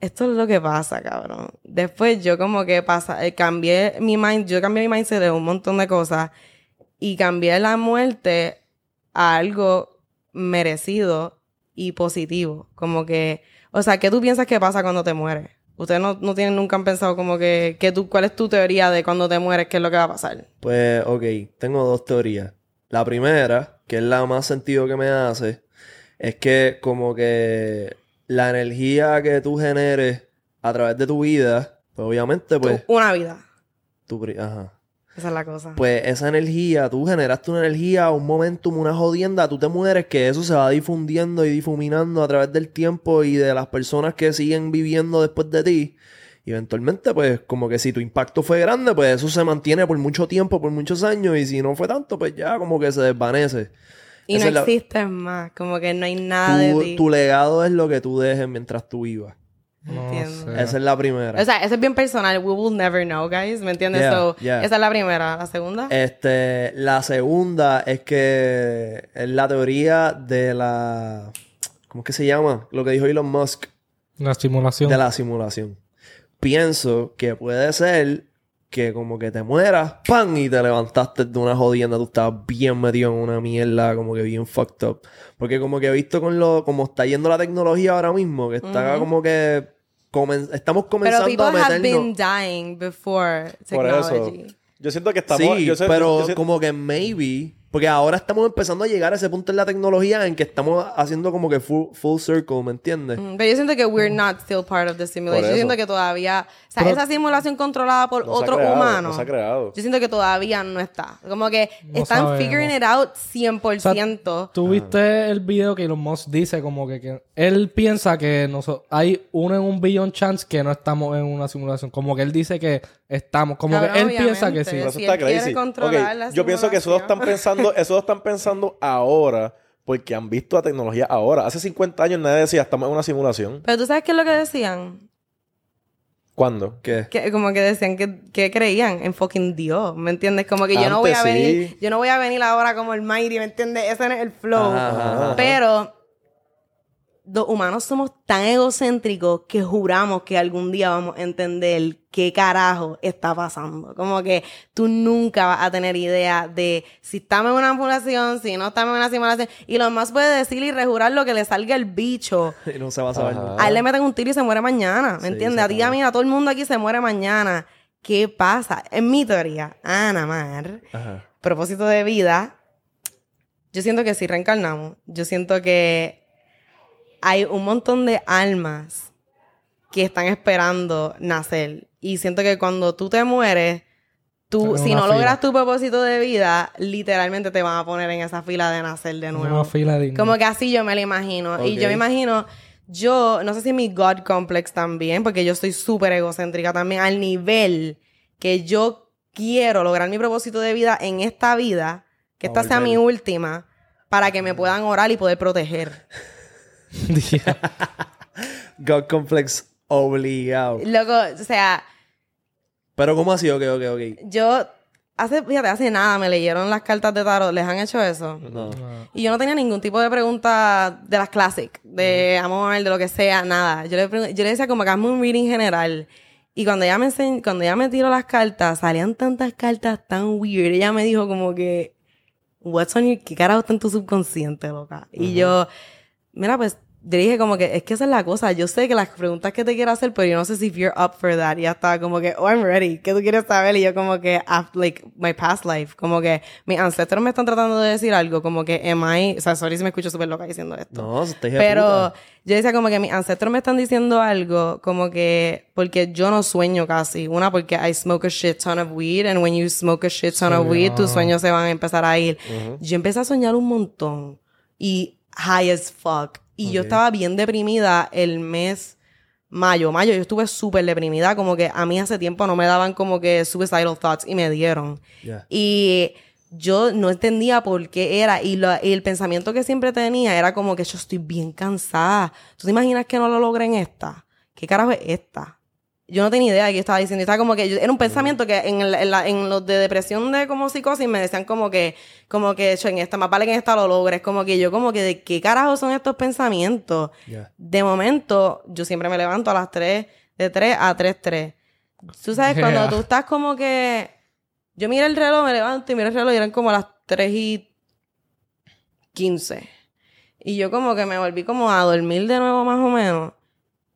Esto es lo que pasa, cabrón. Después yo como que pasa, eh, cambié mi mind, yo cambié mi mindset de un montón de cosas y cambié la muerte a algo merecido y positivo. Como que, o sea, ¿qué tú piensas que pasa cuando te mueres? Ustedes no, no tienen nunca han pensado como que, que tú, ¿cuál es tu teoría de cuando te mueres? ¿Qué es lo que va a pasar? Pues, ok, tengo dos teorías. La primera, que es la más sentido que me hace, es que como que la energía que tú generes a través de tu vida, pues obviamente, pues, Una vida. tu ajá. Esa es la cosa. Pues esa energía, tú generaste una energía, un momentum, una jodienda, tú te mueres, que eso se va difundiendo y difuminando a través del tiempo y de las personas que siguen viviendo después de ti. Y eventualmente, pues, como que si tu impacto fue grande, pues eso se mantiene por mucho tiempo, por muchos años, y si no fue tanto, pues ya como que se desvanece. Y esa no la- existes más, como que no hay nada de Tu, ti. tu legado es lo que tú dejes mientras tú vivas. No Entiendo. sé. Esa es la primera. O sea, eso es bien personal. We will never know, guys. ¿Me entiendes? Yeah, so, yeah. esa es la primera. ¿La segunda? Este, la segunda es que es la teoría de la... ¿Cómo es que se llama? Lo que dijo Elon Musk. La simulación. de la simulación. Pienso que puede ser que como que te mueras, ¡pam! y te levantaste de una jodienda, tú estabas bien metido en una mierda, como que bien fucked up. Porque como que he visto con lo, como está yendo la tecnología ahora mismo, que está Ujú. como que comen- estamos Pero comenzando people a have meternos. been dying before Por eso. technology. Yo siento que estamos. sí, yo sé- pero yo sé- como que maybe. Porque ahora estamos empezando a llegar a ese punto en la tecnología en que estamos haciendo como que full, full circle, ¿me entiendes? Mm, Pero yo siento que we're not still part of the simulation. Yo siento que todavía, o sea, Pero- esa simulación controlada por no otro creado, humano. No se ha creado. Yo siento que todavía no está. Como que No están sabemos. figuring it out 100%. O sea, Tú viste el video que Elon Musk dice como que, que él piensa que noso- hay uno en un billón chance que no estamos en una simulación. Como que él dice que estamos. Como Cabrón, que él piensa que sí. Pero eso si está él quiere crazy. controlar Ok, la yo pienso que esos dos están pensando, esos dos están pensando ahora porque han visto la tecnología ahora. Hace 50 años nadie decía estamos en una simulación. Pero tú sabes qué es lo que decían. ¿Cuándo? ¿Qué? Que, como que decían que, que creían en fucking Dios, ¿me entiendes? Como que yo no voy a venir, sí. yo no voy a venir ahora como el Mighty, ¿me entiendes? Ese no es el flow. Ajá, ajá, ajá. Pero los humanos somos tan egocéntricos que juramos que algún día vamos a entender qué carajo está pasando. Como que tú nunca vas a tener idea de si estamos en una simulación, si no estamos en una simulación. Y lo más puede decir y rejurar lo que le salga el bicho. Y no se va a saber. Ajá. A él le meten un tiro y se muere mañana, ¿me Sí, entiendes? A ti a mí, a todo el mundo aquí se muere mañana. ¿Qué pasa? En mi teoría, Ana Mar, Ajá. propósito de vida, yo siento que si reencarnamos, yo siento que hay un montón de almas que están esperando nacer. Y siento que cuando tú te mueres, tú, si no fila. logras tu propósito de vida, literalmente te van a poner en esa fila de nacer de nuevo. Una fila de Como que así yo me lo imagino. Y yo me imagino, yo, no sé si mi God complex también, porque yo soy súper egocéntrica también, al nivel que yo quiero lograr mi propósito de vida en esta vida, que esta sea mi última, para que me puedan orar y poder proteger. God Complex obligado. Loco, o sea, Pero ¿cómo así? Ok, ok, ok. yo, hace, fíjate, hace nada me leyeron las cartas de tarot, ¿les han hecho eso? No. Y yo no tenía ningún tipo de pregunta de las clásicas, de amor, de lo que sea, nada. Yo le, yo le decía como que hazme un reading general. Y cuando ella me enseñ- cuando ella me tiró las cartas, salían tantas cartas tan weird. Ella me dijo como que, what's on your, qué carajo está en tu subconsciente, loca. Y yo, mira, pues, yo dije como que, es que esa es la cosa. Yo sé que las preguntas que te quiero hacer, pero yo no sé si you're up for that. Y ella estaba como que, oh, I'm ready. ¿Qué tú quieres saber? Y yo como que, like, my past life. Como que, mis ancestros me están tratando de decir algo. Como que, am I... O sea, sorry si me escucho súper loca diciendo esto. No, de Pero yo decía como que mis ancestros me están diciendo algo, como que porque yo no sueño casi. Una, porque I smoke a shit ton of weed, and when you smoke a shit ton of Sí, weed, tus ah. sueños se van a empezar a ir. Yo empecé a soñar un montón y high as fuck. Y yo estaba bien deprimida el mes mayo. Mayo yo estuve súper deprimida, como que a mí hace tiempo no me daban como que suicidal thoughts y me dieron. Y yo no entendía por qué era. Y, lo- y el pensamiento que siempre tenía era como que yo estoy bien cansada. ¿Tú te imaginas que no lo logré en esta? ¿Qué carajo es esta? Yo no tenía idea de qué estaba diciendo. Estaba como que yo- era un pensamiento que en, el- en, la- en los de depresión de como psicosis me decían como que, como que "Cho, en esta, más vale que en esta lo logres. Como que yo como que de qué carajo son estos pensamientos. De momento, yo siempre me levanto a las 3, de 3 a 3, 3. Tú sabes, cuando tú estás como que... Yo miro el reloj, me levanto y miro el reloj y eran como las 3 y 15. Y yo como que me volví como a dormir de nuevo más o menos.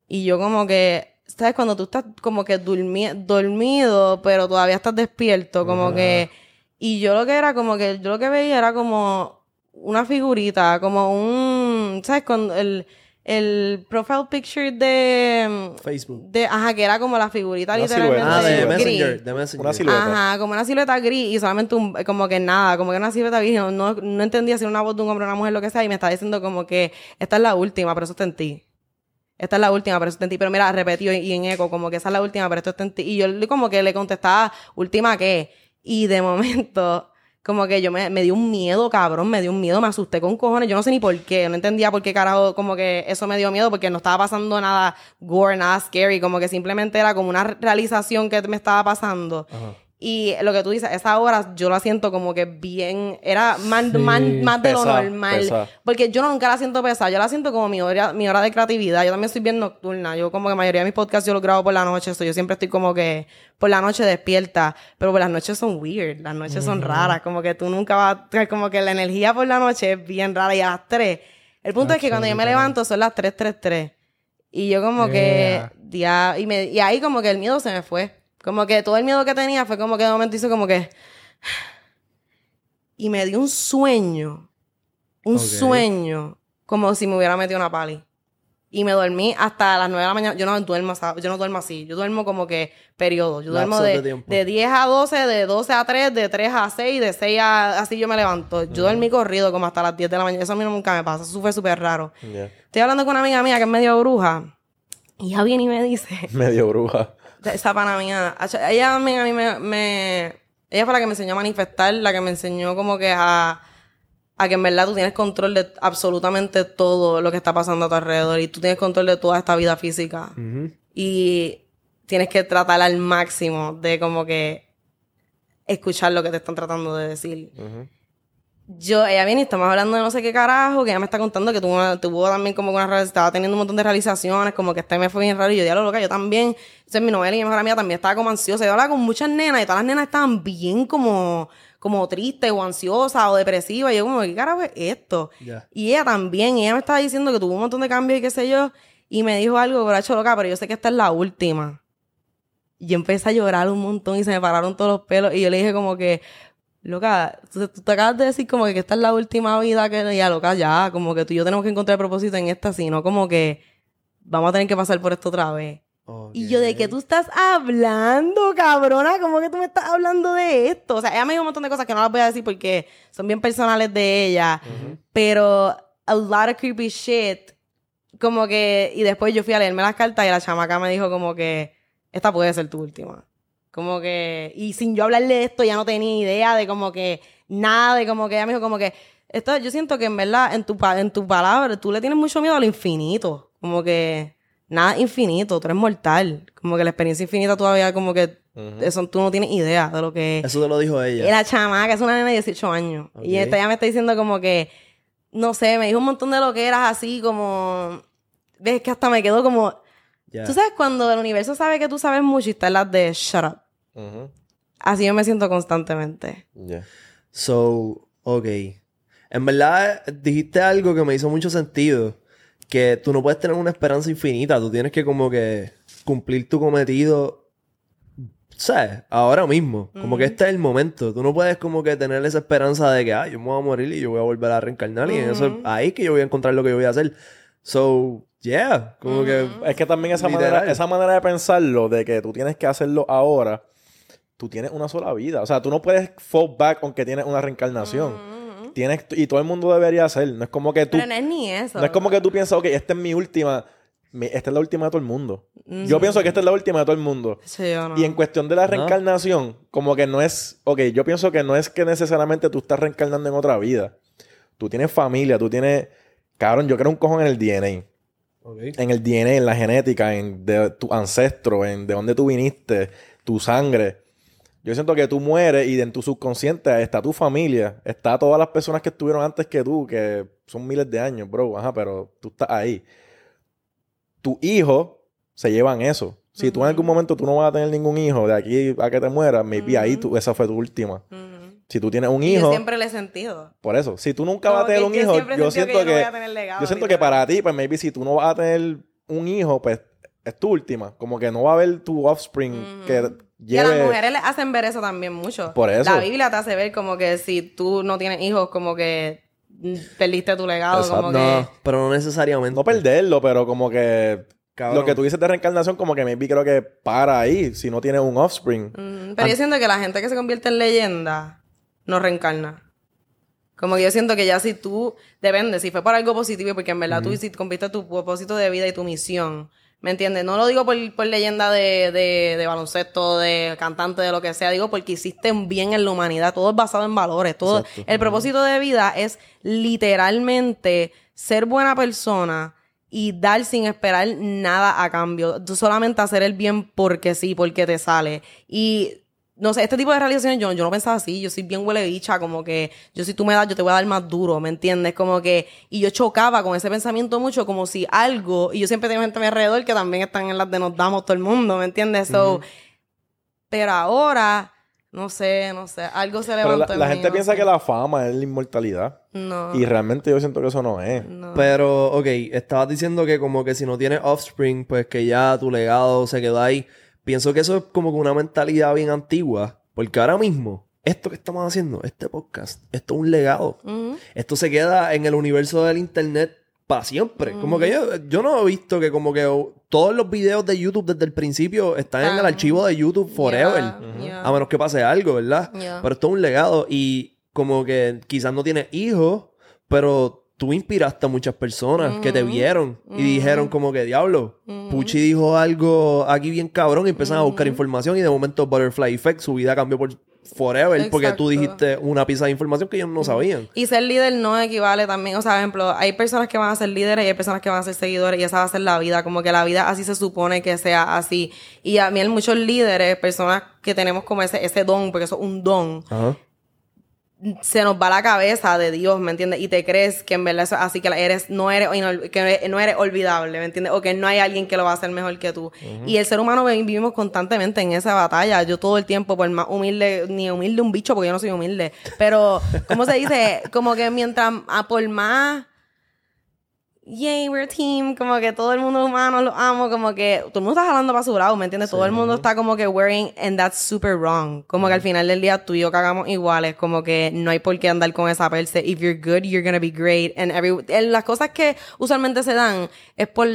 Y yo como que, ¿sabes? Cuando tú estás como que durmi- dormido, pero todavía estás despierto, como que... Y yo lo que era como que, yo lo que veía era como una figurita, como un, ¿sabes? Con el, el profile picture de... Facebook. de ajá, que era como la figurita Una literalmente silueta. Ah, de gris. Messenger. De Messenger. Una silueta. Ajá, como una silueta gris y solamente un, como que nada, como que una silueta gris. No, no, no entendía si era una voz de un hombre o una mujer, lo que sea, y me está diciendo como que esta es la última, pero eso está en ti. Esta es la última, pero eso está en. Pero mira, repetido y en eco, como que esa es la última, pero esto está en. Y yo como que le contestaba, ¿última qué? Y de momento, como que yo me, me dio un miedo, cabrón, me dio un miedo, me asusté con cojones. Yo no sé ni por qué, no entendía por qué carajo, como que eso me dio miedo, porque no estaba pasando nada gore, nada scary, como que simplemente era como una realización que me estaba pasando. Y lo que tú dices, esa hora yo la siento como que bien, era más, Sí. más, más de lo normal. pesada. Porque yo nunca la siento pesada, yo la siento como mi hora, mi hora de creatividad. Yo también soy bien nocturna. Yo como que la mayoría de mis podcasts yo los grabo por la noche. So yo siempre estoy como que por la noche despierta. Pero por las noches son weird, las noches son raras. Como que tú nunca vas, como que la energía por la noche es bien rara. Y a las 3. El punto es que cuando yo me levanto son las 3, 3, 3. Y yo como Yeah. que, dia- y, me, y ahí como que el miedo se me fue. Como que todo el miedo que tenía fue como que de momento hizo como que... Y me dio un sueño. Un Ok. sueño. Como si me hubiera metido una pali. Y me dormí hasta las 9 de la mañana. Yo no duermo, yo no duermo así. Yo duermo como que periodo. Yo duermo de de, tiempo. de 10 a 12, de 12 a 3, de 3 a 6, de 6 a... Así yo me levanto. Yo dormí corrido como hasta las 10 de la mañana. Eso a mí nunca me pasa. Eso fue súper raro. Yeah. Estoy hablando con una amiga mía que es medio bruja. Y ella viene y me dice... Medio bruja. Esa pana mía. Ella también a mí me, me- Ella fue la que me enseñó a manifestar, la que me enseñó como que a... A que en verdad tú tienes control de absolutamente todo lo que está pasando a tu alrededor. Y tú tienes control de toda esta vida física. Y tienes que tratar al máximo de como que... Escuchar lo que te están tratando de decir. Yo, ella viene y estamos hablando de no sé qué carajo, que ella me está contando que tuvo, también como que una, estaba teniendo un montón de realizaciones, como que este mes fue bien raro y yo, ya lo loca, yo también, entonces mi novela y mi mejor amiga también estaba como ansiosa, yo hablaba con muchas nenas y todas las nenas estaban bien como, como tristes o ansiosas o depresivas y yo como, ¿qué carajo es esto? Y ella también, y ella me estaba diciendo que tuvo un montón de cambios y qué sé yo, y me dijo algo, pero ha hecho loca, pero yo sé que esta es la última. Y yo empecé a llorar un montón y se me pararon todos los pelos. Y yo le dije como que, loca, tú, tú te acabas de decir como que esta es la última vida que ya, loca, ya, como que tú y yo tenemos que encontrar propósito en esta, sino como que vamos a tener que pasar por esto otra vez. Y yo, ¿de qué tú estás hablando, cabrona? ¿Cómo que tú me estás hablando de esto? O sea, ella me dijo un montón de cosas que no las voy a decir porque son bien personales de ella. Pero a lot of creepy shit. Como que... Y después yo fui a leerme las cartas y la chamaca me dijo como que... Esta puede ser tu última. Como que... Y sin yo hablarle de esto ya no tenía idea de como que... Nada de como que... Ella me dijo como que... Esto, yo siento que en verdad, en tu, pa- en tu palabra, tú le tienes mucho miedo a lo infinito. Como que nada infinito, tú eres mortal. Como que la experiencia infinita todavía como que eso tú no tienes idea de lo que Eso te lo dijo ella. y la chamaca es una nena de 18 años. Y esta ya me está diciendo como que, no sé, me dijo un montón de lo que eras así como, ves que hasta me quedó como, tú sabes cuando el universo sabe que tú sabes mucho y está en las de shut up. Así yo me siento constantemente. Yeah. So, ok. En verdad, dijiste algo que me hizo mucho sentido. Que tú no puedes tener una esperanza infinita. Tú tienes que como que cumplir tu cometido. ¿Sabes? Ahora mismo. Como que este es el momento. Tú no puedes como que tener esa esperanza de que, ah, yo me voy a morir y yo voy a volver a reencarnar. Y en eso es ahí que yo voy a encontrar lo que yo voy a hacer. So, yeah. Como que... Es que también esa Literal. manera, esa manera de pensarlo, de que tú tienes que hacerlo ahora, tú tienes una sola vida. O sea, tú no puedes fall back aunque tienes una reencarnación. Tienes, y todo el mundo debería hacer. No es como que tú. Pero no es ni eso. No es como que tú piensas, ok, esta es mi última. mi- esta es la última de todo el mundo. Yo pienso que esta es la última de todo el mundo. Sí, yo no. Y en cuestión de la reencarnación, como que no es. Ok, yo pienso que no es que necesariamente tú estás reencarnando en otra vida. Tú tienes familia, tú tienes. Cabrón, yo creo un cojón en el DNA. En el DNA, en la genética, en de tu ancestro, en de dónde tú viniste, tu sangre. Yo siento que tú mueres y en tu subconsciente está tu familia, está todas las personas que estuvieron antes que tú, que son miles de años, bro, ajá, pero tú estás ahí. Tu hijo se llevan eso. Si tú en algún momento tú no vas a tener ningún hijo de aquí a que te mueras, maybe ahí tú, esa fue tu última. Si tú tienes un Y yo hijo, siempre le he sentido. por eso, si tú nunca Como vas a tener que un yo hijo, yo siento que yo no que, voy a tener legado, yo siento que para ti, pues maybe si tú no vas a tener un hijo, pues es tu última. Como que no va a haber tu offspring que Y a las lleve... mujeres les hacen ver eso también mucho. Por eso. La Biblia te hace ver como que si tú no tienes hijos, como que perdiste tu legado, Exacto. como que... No, pero no necesariamente. No perderlo, pero como que... Cabrón. Lo que tú dices de reencarnación, como que maybe creo que para ahí, si no tienes un offspring. Mm, Pero yo siento que la gente que se convierte en leyenda no reencarna. Como que yo siento que ya si tú, depende, si fue por algo positivo, porque en verdad tú si cumpliste tu propósito de vida y tu misión, ¿me entiendes? No lo digo por, por leyenda de, de, de baloncesto, de cantante, de lo que sea, digo porque hiciste un bien en la humanidad, todo es basado en valores, todo, Exacto. el propósito de vida es literalmente ser buena persona y dar sin esperar nada a cambio. Tú solamente hacer el bien porque sí, porque te sale. Y no sé, este tipo de realizaciones yo, yo no pensaba así. Yo soy bien huele bicha, como que yo si tú me das, yo te voy a dar más duro, ¿me entiendes? Como que, y yo chocaba con ese pensamiento mucho, como si algo, y yo siempre tengo gente a mi alrededor que también están en las de nos damos todo el mundo, ¿me entiendes? So, pero ahora No sé, no sé. Algo se Pero levantó la, en la mí, gente no piensa sé. que la fama es la inmortalidad. No. Y realmente yo siento que eso no es. no. Pero, ok, estabas diciendo que como que si no tienes offspring, pues que ya tu legado se quedó ahí. Pienso que eso es como que una mentalidad bien antigua. Porque ahora mismo, esto que estamos haciendo, este podcast, esto es un legado. Esto se queda en el universo del internet para siempre. Como que yo, yo no he visto que como que todos los videos de YouTube desde el principio están en el Están. archivo de YouTube forever. Yeah, yeah. A menos que pase algo, ¿verdad? Yeah. Pero esto es un legado y como que quizás no tienes hijos, pero tú inspiraste a muchas personas que te vieron y dijeron como que, diablo, Pucci dijo algo aquí bien cabrón y empezaron a buscar información y de momento Butterfly Effect, su vida cambió por forever porque tú dijiste una pieza de información que ellos no sabían. Y ser líder no equivale también, o sea, por ejemplo, hay personas que van a ser líderes y hay personas que van a ser seguidores y esa va a ser la vida, como que la vida así se supone que sea así. Y a mí hay muchos líderes, personas que tenemos como ese, ese don, porque eso es un don, Ajá. Se nos va la cabeza de Dios, ¿me entiendes? Y te crees que en verdad eso es así, que eres, no eres, que no eres olvidable, ¿me entiendes? O que no hay alguien que lo va a hacer mejor que tú. Y el ser humano vi- vivimos constantemente en esa batalla. Yo todo el tiempo, por más humilde, ni humilde un bicho, porque yo no soy humilde. Pero, ¿cómo se dice? Como que mientras, a por más yay, we're a team, como que todo el mundo humano lo amo, como que todo el mundo está jalando para su lado, ¿me entiendes? Todo el mundo está como que wearing, and that's super wrong. Como que al final del día tú y yo cagamos iguales, como que no hay por qué andar con esa perse. If you're good, you're gonna be great. And every, en las cosas que usualmente se dan es por,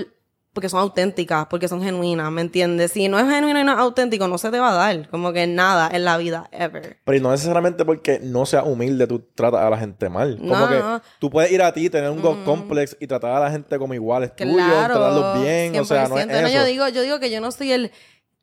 porque son auténticas, porque son genuinas, ¿me entiendes? Si no es genuino y no es auténtico, no se te va a dar, como que nada en la vida, ever. Pero y no necesariamente porque no seas humilde tú tratas a la gente mal. Como No, que no. tú puedes ir a ti, tener un God complex y tratar a la gente como iguales tuyos, Claro. tratarlos bien. O sea, no es 100%. eso. yo digo, yo digo que yo no soy el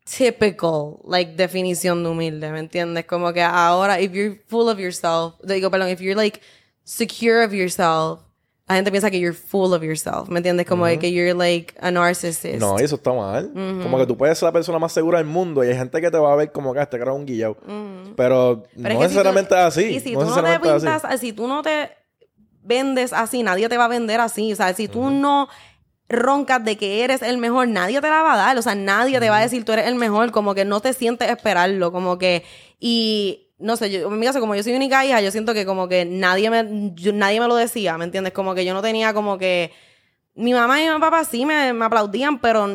typical, like, definición de humilde, ¿me entiendes? Como que ahora, if you're full of yourself, digo, perdón, if you're, like, secure of yourself, la gente piensa que you're full of yourself, ¿me entiendes? Como de que you're, like, a narcissist. No, eso está mal. Como que tú puedes ser la persona más segura del mundo y hay gente que te va a ver como que "Ah, este cara es un guillao. Pero, Pero no es que si tú- necesariamente es así. Y si no tú no te así. si tú no te vendes así, nadie te va a vender así. O sea, si tú no roncas de que eres el mejor, nadie te la va a dar. O sea, nadie te va a decir tú eres el mejor. Como que no te sientes esperarlo. Como que. Y. No sé, yo, en mi caso, como yo soy única hija, yo siento que como que nadie me, yo- nadie me lo decía, ¿me entiendes? Como que yo no tenía como que... Mi mamá y mi papá sí me, me aplaudían, pero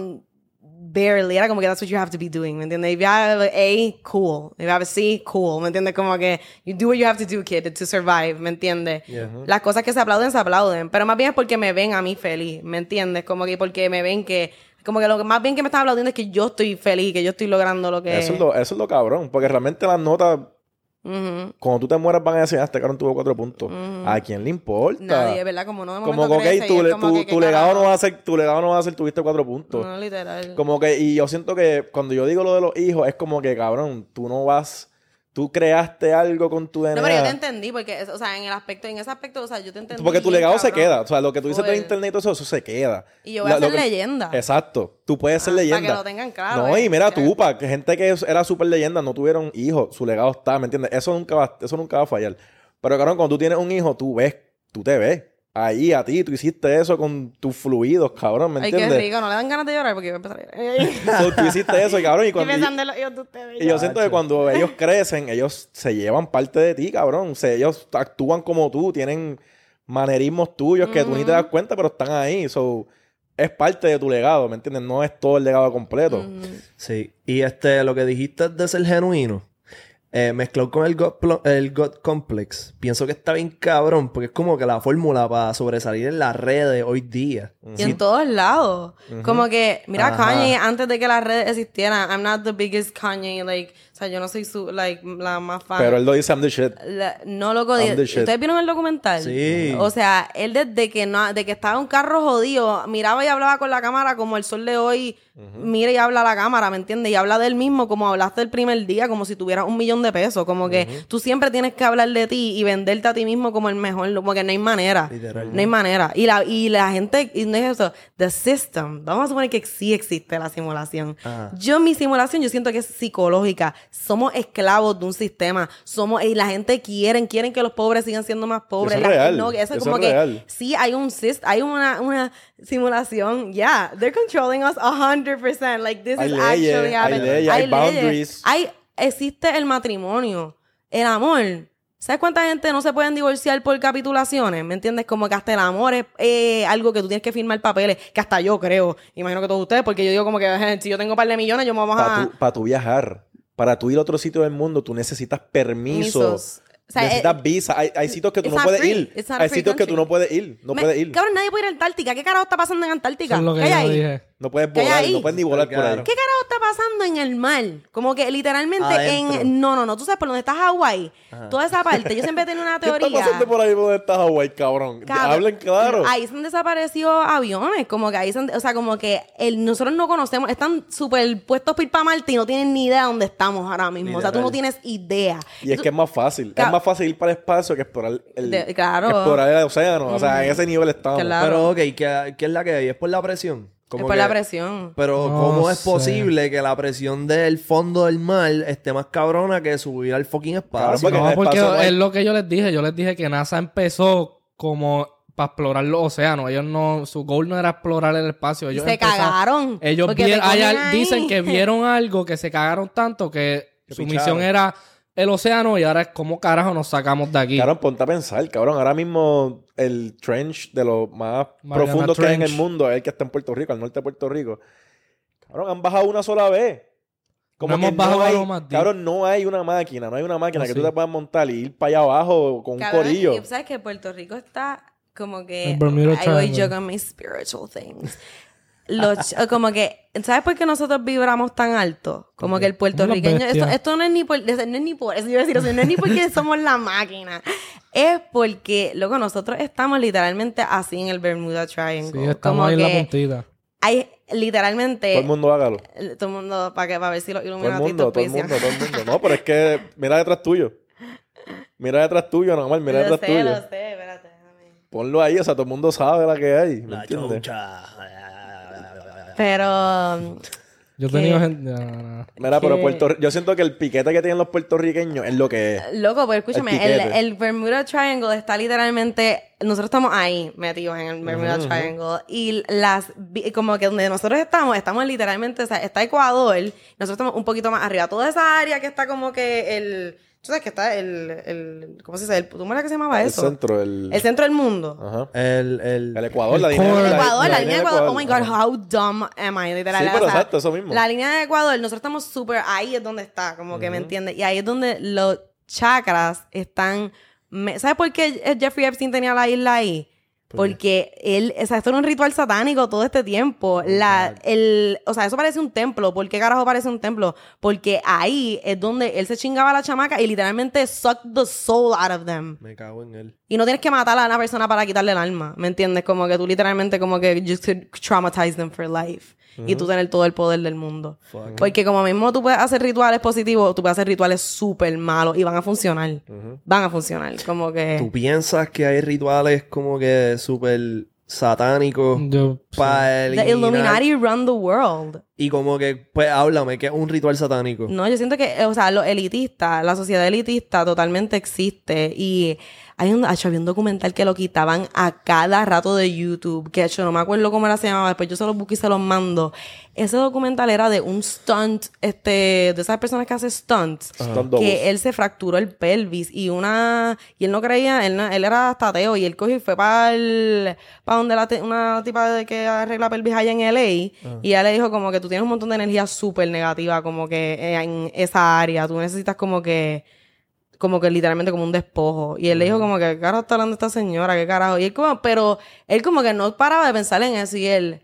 barely. Era como que that's what you have to be doing, ¿me entiendes? If you have a A, cool. If you have a C, cool. ¿Me entiendes? Como que you do what you have to do, kid, to survive, ¿me entiendes? Las cosas que se aplauden, se aplauden. Pero más bien es porque me ven a mí feliz, ¿me entiendes? Como que porque me ven que... Como que lo que más bien que me están aplaudiendo es que yo estoy feliz, que yo estoy logrando lo que... Eso es lo, eso es lo cabrón. Porque realmente las notas, Cuando tú te mueras, van a decir, "Ah, este cabrón tuvo cuatro puntos. ¿A quién le importa? Nadie, ¿verdad? Como no de Como que, ok, crece y tu, le- como tu- que, ¿qué tu legado no va a ser, tu legado no va a ser, tuviste cuatro puntos. No, literal. Como que, y yo siento que cuando yo digo lo de los hijos, es como que, cabrón, tú no vas, tú creaste algo con tu DNA. No, pero yo te entendí, porque, o sea, en el aspecto, en ese aspecto, o sea, yo te entendí. Porque tu legado se queda. O sea, lo que tú dices por internet y todo eso, eso se queda. Y yo voy a La- ser que- leyenda. Exacto. Tú puedes ser Ah, para leyenda. que lo tengan claro, No, eh. y mira tú, para que gente que era súper leyenda no tuvieron hijos, su legado está, ¿me entiendes? Eso nunca va, eso nunca va a fallar. Pero cabrón, cuando tú tienes un hijo, tú ves, tú te ves. Ahí a ti, tú hiciste eso con tus fluidos, cabrón, ¿me Ay, qué llorar rico, no le dan ganas de llorar porque yo voy a empezar a llorar. So, tú hiciste eso, y cabrón, y cuando... pensando en los hijos de ustedes. Y yo siento que cuando ellos crecen, ellos se llevan parte de ti, cabrón. O sea, ellos actúan como tú, tienen manerismos tuyos que tú ni te das cuenta, pero están ahí. So, es parte de tu legado, ¿me entiendes? No es todo el legado completo. Sí. Y este, lo que dijiste de ser genuino, eh, mezclado con el God, el God Complex, pienso que está bien cabrón, porque es como que la fórmula para sobresalir en las redes hoy día. Y en todos lados. Como que, mira, Ajá. Kanye, antes de que las redes existieran, I'm not the biggest Kanye, like, sea, yo no soy su, like, la más fan. Pero él lo dice, I'm the shit. La- no loco I'm the shit. ¿Ustedes vieron el documental? Sí. O sea, él desde que no, de que estaba en un carro jodido, miraba y hablaba con la cámara como el sol de hoy mira y habla a la cámara, ¿me entiendes? Y habla del mismo como hablaste el primer día, como si tuvieras un millón de pesos. Como que tú siempre tienes que hablar de ti y venderte a ti mismo como el mejor, como que no hay manera. Literal. No hay manera. Y la, y la gente, y no es eso, the system, vamos a suponer que sí existe la simulación. Ajá. Yo, mi simulación, yo siento que es psicológica. Somos esclavos de un sistema. Somos, y la gente quieren, quieren que los pobres sigan siendo más pobres. Eso es La- real. no, eso es Eso como es que real. sí hay un hay una, una simulación. Yeah, they're controlling us 100%. Like, this Hay is leyes, actually hay happening. leyes, hay boundaries. Hay existe el matrimonio, el amor. ¿Sabes cuánta gente no se pueden divorciar por capitulaciones? ¿Me entiendes? Como que hasta el amor es eh, algo que tú tienes que firmar papeles, que hasta yo creo, imagino que todos ustedes, porque yo digo como que "Eh, si yo tengo un par de millones, yo me vamos Para a... tú, pa' tú viajar, para tú ir a otro sitio del mundo, tú necesitas permiso. Permisos. O sea, necesitas eh, visa. Hay, hay sitios que tú no puedes free. ir. Hay sitios que tú no puedes ir. No Me- puedes ir. Cabrón, nadie puede ir a Antártica. ¿Qué carajo está pasando en Antártica? Eso es lo que ¿Qué hay yo dije. No puedes ¿Qué hay volar. ahí? No puedes ni volar por ahí. ¿Qué carajo está pasando en el mar? Como que literalmente Adentro. en... No, no, no. Tú sabes por dónde está Hawái. Toda esa parte. Yo siempre he tenido una ¿Qué está teoría. pasando por ahí donde está Hawái, cabrón? Cabrón, Hablen claro. Ahí se han desaparecido aviones. Como que ahí se han- O sea, como que el, nosotros no conocemos. Están súper puestos para ir para Marte y no tienen ni idea de dónde estamos ahora mismo. O sea, tú no tienes idea. Y es que es más fácil. Es más fácil ir para el espacio que explorar el, De- claro. que explorar el océano. O sea, en ese nivel estamos. Claro. Pero, ok, ¿qué, qué es la que hay? ¿Es por la presión? Es Como por que- la presión. Pero, No ¿cómo es posible que la presión del fondo del mar esté más cabrona que subir al fucking espacio? porque No, porque espacio es lo que yo les dije. Yo les dije que NASA empezó como para explorar los océanos. Ellos no, su goal no era explorar el espacio. Ellos se empezaron- cagaron. Ellos vieron- hay dicen que vieron algo que se cagaron tanto que su misión era el océano y ahora es como carajo nos sacamos de aquí. Cabrón, ponte a pensar, cabrón. Ahora mismo el trench de los más Mariana profundos que hay en el mundo es el que está en Puerto Rico, al norte de Puerto Rico. Cabrón, han bajado una sola vez. No hemos bajado hay, algo más deep. cabrón, no hay una máquina, no hay una máquina No, que sí. tú te puedas montar y ir para allá abajo con un corillo. y sabes que Puerto Rico está como que ahí voy yo con mis spiritual things. Los como que ¿sabes por qué nosotros vibramos tan alto? Como que el puertorriqueño esto, esto no es ni por no es ni por eso yo iba a decir no es ni porque somos la máquina. Es porque luego nosotros estamos literalmente así en el Bermuda Triangle. Sí, estamos como ahí en la que puntita. hay literalmente Todo el mundo hágalo. todo el mundo para que para ver si los Todo el mundo, todo el auspician. mundo, todo el mundo. No, pero es que mira detrás tuyo. Mira detrás tuyo, normal, mira Lo detrás sé, tuyo. lo sé, espérate, déjame. Ponlo ahí, o sea, todo el mundo sabe la que hay. ¿Me La entiendes? choncha. Pero Yo he gente. no. Mira, pero Puerto yo siento que el piquete que tienen los puertorriqueños es lo que es. Loco, pues escúchame, El el, piquete. el Bermuda Triangle está literalmente. Nosotros estamos ahí metidos en el Bermuda Triangle. Y las. Como que donde nosotros estamos, estamos literalmente. O sea, está Ecuador. Nosotros estamos un poquito más arriba. Toda esa área que está como que el. Tú sabes que está el. el ¿Cómo se dice? El, ¿Cómo era que se llamaba El eso? centro, el, El centro del mundo. Ajá. El, el, El Ecuador, El la línea. El la- Ecuador, la, la línea de Ecuador. Oh my God, Ajá. how dumb am I? Literal. Sí, o pero sea, exacto, eso mismo. La línea de Ecuador, nosotros estamos súper. Ahí es donde está, como que me entiendes. Y ahí es donde los chakras están. me- ¿Sabes por qué Jeffrey Epstein tenía la isla ahí? Porque él, o sea, esto era un ritual satánico todo este tiempo. La, el, o sea, eso parece un templo. ¿Por qué carajo parece un templo? Porque ahí es donde él se chingaba a la chamaca y literalmente sucked the soul out of them. Me cago en él. Y no tienes que matar a una persona para quitarle el alma, ¿me entiendes? Como que tú literalmente como que you could traumatize them for life. Y tú tener todo el poder del mundo. Fuck. Porque como mismo tú puedes hacer rituales positivos, tú puedes hacer rituales súper malos y van a funcionar. Van a funcionar. Como que... ¿Tú piensas que hay rituales como que súper satánicos Yo, para The Illuminati run the world. Y como que, pues háblame, que es un ritual satánico? No, yo siento que, eh, o sea, lo elitista, la sociedad elitista totalmente existe y hay un, hecho, había un documental que lo quitaban a cada rato de YouTube, que hecho, no me acuerdo cómo era se llamaba, después yo se los busco y se los mando. Ese documental era de un stunt, este, de esas personas que hacen stunts, que él se fracturó el pelvis y una, y él no creía, él, no- él era hasta ateo y él cogió y fue para para donde la te- una tipa de que arregla pelvis allá en LA y ella le dijo como que tú tienes un montón de energía súper negativa como que eh, en esa área, tú necesitas como que como que literalmente como un despojo. Y él le dijo como que, ¿qué carajo está hablando esta señora? ¿Qué carajo? Y él como, pero él como que no paraba de pensar en eso y él,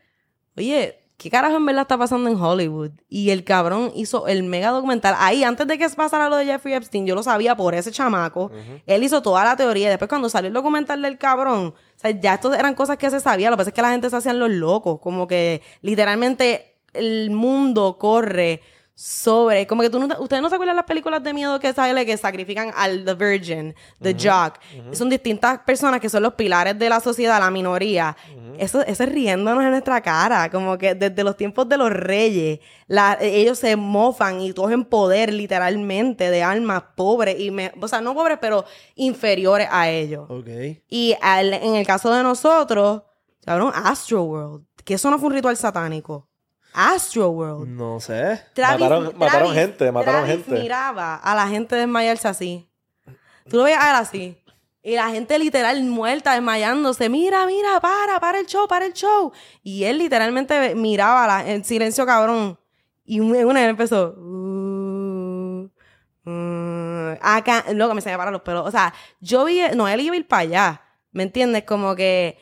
oye, ¿qué carajo en verdad está pasando en Hollywood? Y el cabrón hizo el mega documental. Ahí, antes de que pasara lo de Jeffrey Epstein, yo lo sabía por ese chamaco. Él hizo toda la teoría. Después cuando salió el documental del cabrón, o sea, ya esto eran cosas que se sabía. Lo que pasa es que la gente se hacían los locos. Como que literalmente el mundo corre sobre, como que tú no, te- ustedes no se acuerdan las películas de miedo que sale que sacrifican al The Virgin, The Jock. Son distintas personas que son los pilares de la sociedad, la minoría. Eso, eso es riéndonos en nuestra cara, como que desde los tiempos de los reyes, la- ellos se mofan y cogen poder literalmente de almas pobres y, me- o sea, no pobres, pero inferiores a ellos. Y al- en el caso de nosotros, cabrón, Astroworld, que eso no fue un ritual satánico. Astro World. No sé. Travis, Mataron- mataron gente, mataron Travis gente. miraba a la gente desmayarse así. Tú lo veías a él así. Y la gente literal muerta, desmayándose. Mira, mira, para, para el show, para el show. Y él literalmente miraba a la- en silencio cabrón. Y un- una vez empezó. "Uh, uh", acá, loco, me se me paran los pelos. O sea, yo vi, no, él iba a ir para allá. ¿Me entiendes? Como que.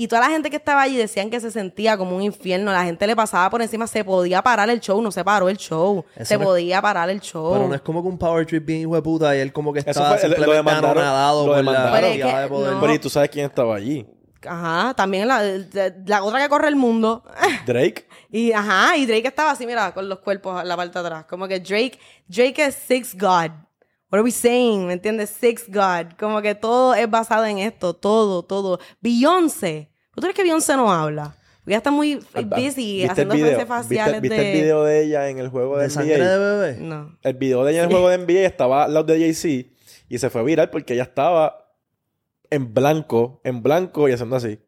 Y toda la gente que estaba allí decían que se sentía como un infierno. La gente le pasaba por encima. Se podía parar el show. No se paró el show. Eso se no es- podía parar el show. Pero no es como que un power trip bien hijo de puta y él como que estaba fue- simplemente anonadado lo por la. Pero es cantidad que de poder. no. Pero ¿y tú sabes quién estaba allí? Ajá, también la, la otra que corre el mundo. Drake. y ajá, y Drake estaba así, mira, con los cuerpos en la parte de atrás. Como que Drake, Drake es Six God. What are we saying? ¿Me entiendes? Six God. Como que todo es basado en esto, todo, todo. Beyoncé. ¿Tú crees que Beyoncé no habla? Porque ella está muy busy ¿Viste el haciendo video? frases faciales ¿Viste, viste de... el video de ella en el juego de, ¿De sangre de NBA? bebé? No. El video de ella en el juego de NBA estaba al lado de Jay-Z y se fue viral porque ella estaba en blanco, en blanco y haciendo así.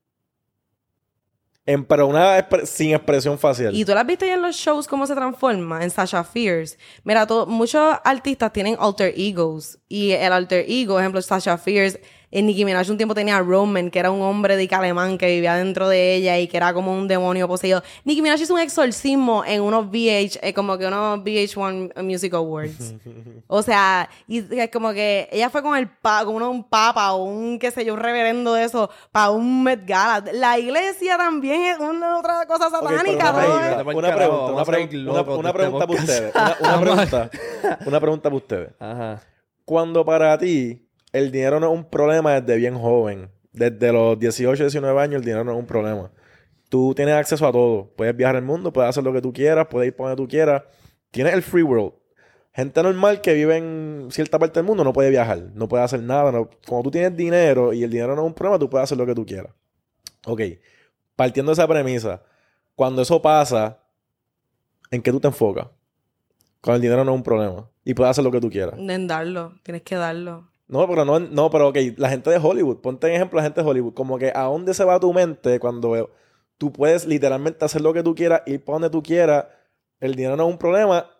En, pero una sin expresión facial. Y tú las viste ya en los shows cómo se transforma en Sasha Fierce. Mira, muchos artistas tienen alter egos. Y el alter ego, ejemplo, Sasha Fierce, en Nicki Minaj un tiempo tenía a Roman, que era un hombre de alemán que vivía dentro de ella y que era como un demonio poseído. Nicki Minaj hizo un exorcismo en unos VH, eh, como que unos VH1 Music Awards. o sea, y es como que ella fue con el pa, con uno, un papa o un, qué sé yo, un reverendo de eso, para un Met Gala. La iglesia también es una otra cosa satánica. una todo pregunta, es- Vete pa'l una pregunta, una, pregunta, una, una pregunta para este ustedes. Una, una pregunta, una pregunta para ustedes. Ajá. Cuando para ti el dinero no es un problema desde bien joven, desde los 18, 19 años el dinero no es un problema. Tú tienes acceso a todo. Puedes viajar el mundo, puedes hacer lo que tú quieras, puedes ir por donde tú quieras. Tienes el free world. Gente normal que vive en cierta parte del mundo no puede viajar, no puede hacer nada. no- Cuando tú tienes dinero y el dinero no es un problema, tú puedes hacer lo que tú quieras. Ok, partiendo de esa premisa, cuando eso pasa, ¿en qué tú te enfocas? Cuando el dinero no es un problema y puedes hacer lo que tú quieras. En darlo, tienes que darlo. No, pero no, no, pero ok, la gente de Hollywood, ponte en ejemplo la gente de Hollywood, como que a dónde se va tu mente cuando tú puedes literalmente hacer lo que tú quieras, ir para donde tú quieras, el dinero no es un problema,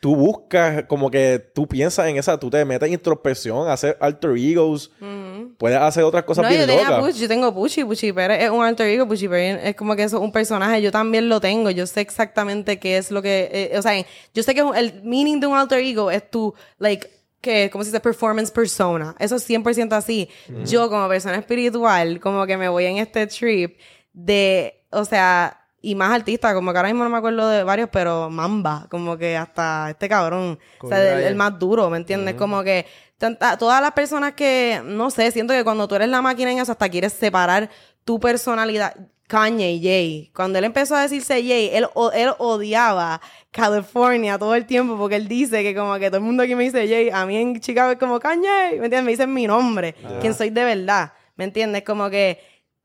tú buscas, como que tú piensas en esa, tú te metes en introspección, hacer alter egos, Ujú. puedes hacer otras cosas No, bien yo tenía locas. Push, yo tengo Pucci, Pucci Pérez es un alter ego, Pucci Pérez es como que es un personaje, yo también lo tengo, yo sé exactamente qué es lo que, eh, o sea, yo sé que el meaning de un alter ego es tu, like, que, ¿cómo se dice? Performance persona, eso es 100% así. Yo como persona espiritual, como que me voy en este trip de, o sea, y más artistas, como que ahora mismo no me acuerdo de varios, pero Mamba, como que hasta este cabrón, o sea, el, más duro, ¿me entiendes? Como que tanta- todas las personas que, no sé, siento que cuando tú eres la máquina en eso, hasta quieres separar tu personalidad. Kanye, Jay. Cuando él empezó a decirse Jay, él, él odiaba California todo el tiempo porque él dice que como que todo el mundo aquí me dice Jay, a mí en Chicago es como Kanye, ¿me entiendes? Me dicen mi nombre, quien soy de verdad, ¿me entiendes? Como que...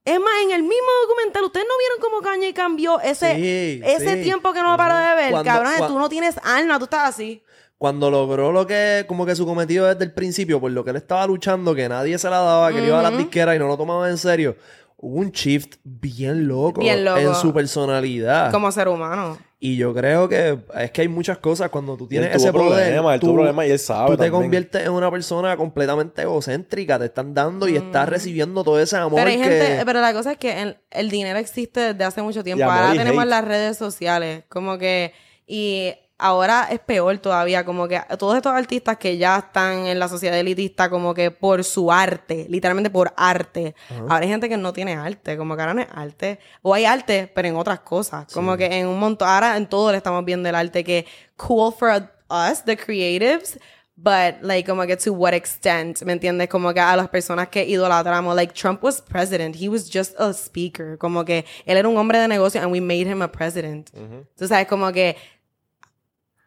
Es más, en el mismo documental, ¿ustedes no vieron cómo Kanye cambió ese, Sí, ese sí. tiempo que no para de ver? Cuando- Cabrón, tú no tienes alma, tú estás así. Cuando logró lo que, como que su cometido desde el principio, por lo que él estaba luchando, que nadie se la daba, que él iba a las disqueras y no lo tomaba en serio, hubo un shift bien loco, Bien loco. en su personalidad. Como ser humano. Y yo creo que es que hay muchas cosas cuando tú tienes ese poder. problemas, él tuvo problemas y él sabe Tú te también. conviertes en una persona completamente egocéntrica, te están dando y estás recibiendo todo ese amor Mm. Pero hay que... gente, pero la cosa es que el, el dinero existe desde hace mucho tiempo. Ahora y tenemos hate. las redes sociales, como que, y ahora es peor todavía, como que todos estos artistas que ya están en la sociedad elitista, como que por su arte, literalmente por arte. Ahora hay gente que no tiene arte, como que ahora no es arte. O hay arte, pero en otras cosas. Como que en un montón, ahora en todo le estamos viendo el arte que cool for us, the creatives, But, like, como que to what extent, ¿me entiendes? Como que a las personas que idolatramos, like, Trump was president, he was just a speaker. Como que él era un hombre de negocio and we made him a president. Tú sabes, como que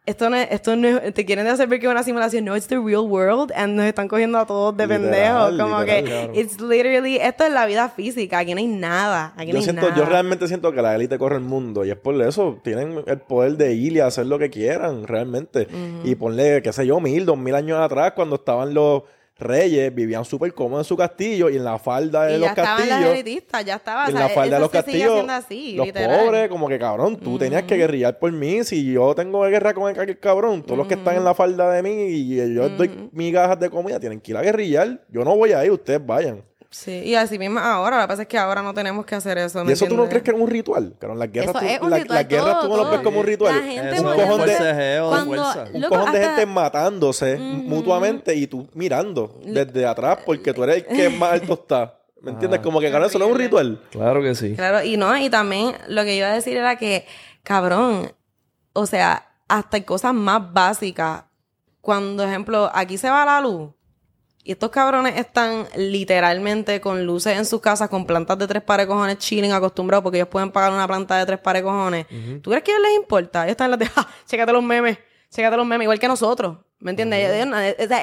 esto no es, esto no es- te quieren hacer ver que es una simulación, no, it's the real world and nos están cogiendo a todos de pendejos. Como literal, que claro. it's literally, esto es la vida física, aquí no hay nada, aquí no hay siento, nada. yo realmente siento que la élite corre el mundo y es por eso. Tienen el poder de ir y hacer lo que quieran, realmente. Y ponle, qué sé yo, mil, dos mil años atrás, cuando estaban los reyes vivían súper cómodos en su castillo y en la falda de Y los ya estaban las castillos. elitistas, ya estaba. En la falda de los castillos, así, los literal. pobres, como que cabrón, tú tenías que guerrillar por mí. Si yo tengo guerra con el, aquel cabrón, todos los que están en la falda de mí y yo les doy migajas de comida, tienen que ir a guerrillar. Yo no voy a ir, ustedes vayan. Sí, y así mismo ahora, lo que pasa es que ahora no tenemos que hacer eso. ¿Y ¿me eso tú no crees que es un ritual? Cabrón, las guerras, Eso tú, es un la- ritual, las guerras tú no las ves como un ritual. La gente Es un cojón de, fuerza. un Loco, cojón de hasta- gente matándose mutuamente y tú mirando desde atrás porque tú eres el que más alto está. ¿Me entiendes? Como que, cabrón, eso no es un ritual. Claro que sí. Claro, y no, y también lo que iba a decir era que, cabrón, o sea, hasta en cosas más básicas, cuando, ejemplo, aquí se va la luz y estos cabrones están literalmente con luces en sus casas, con plantas de tres pares de cojones chilling, acostumbrados porque ellos pueden pagar una planta de tres pares de cojones. ¿Tú crees que a ellos les importa? Ellos están en las de, ¡ja! Chécate los memes, chécate los memes, igual que nosotros. ¿Me entiendes?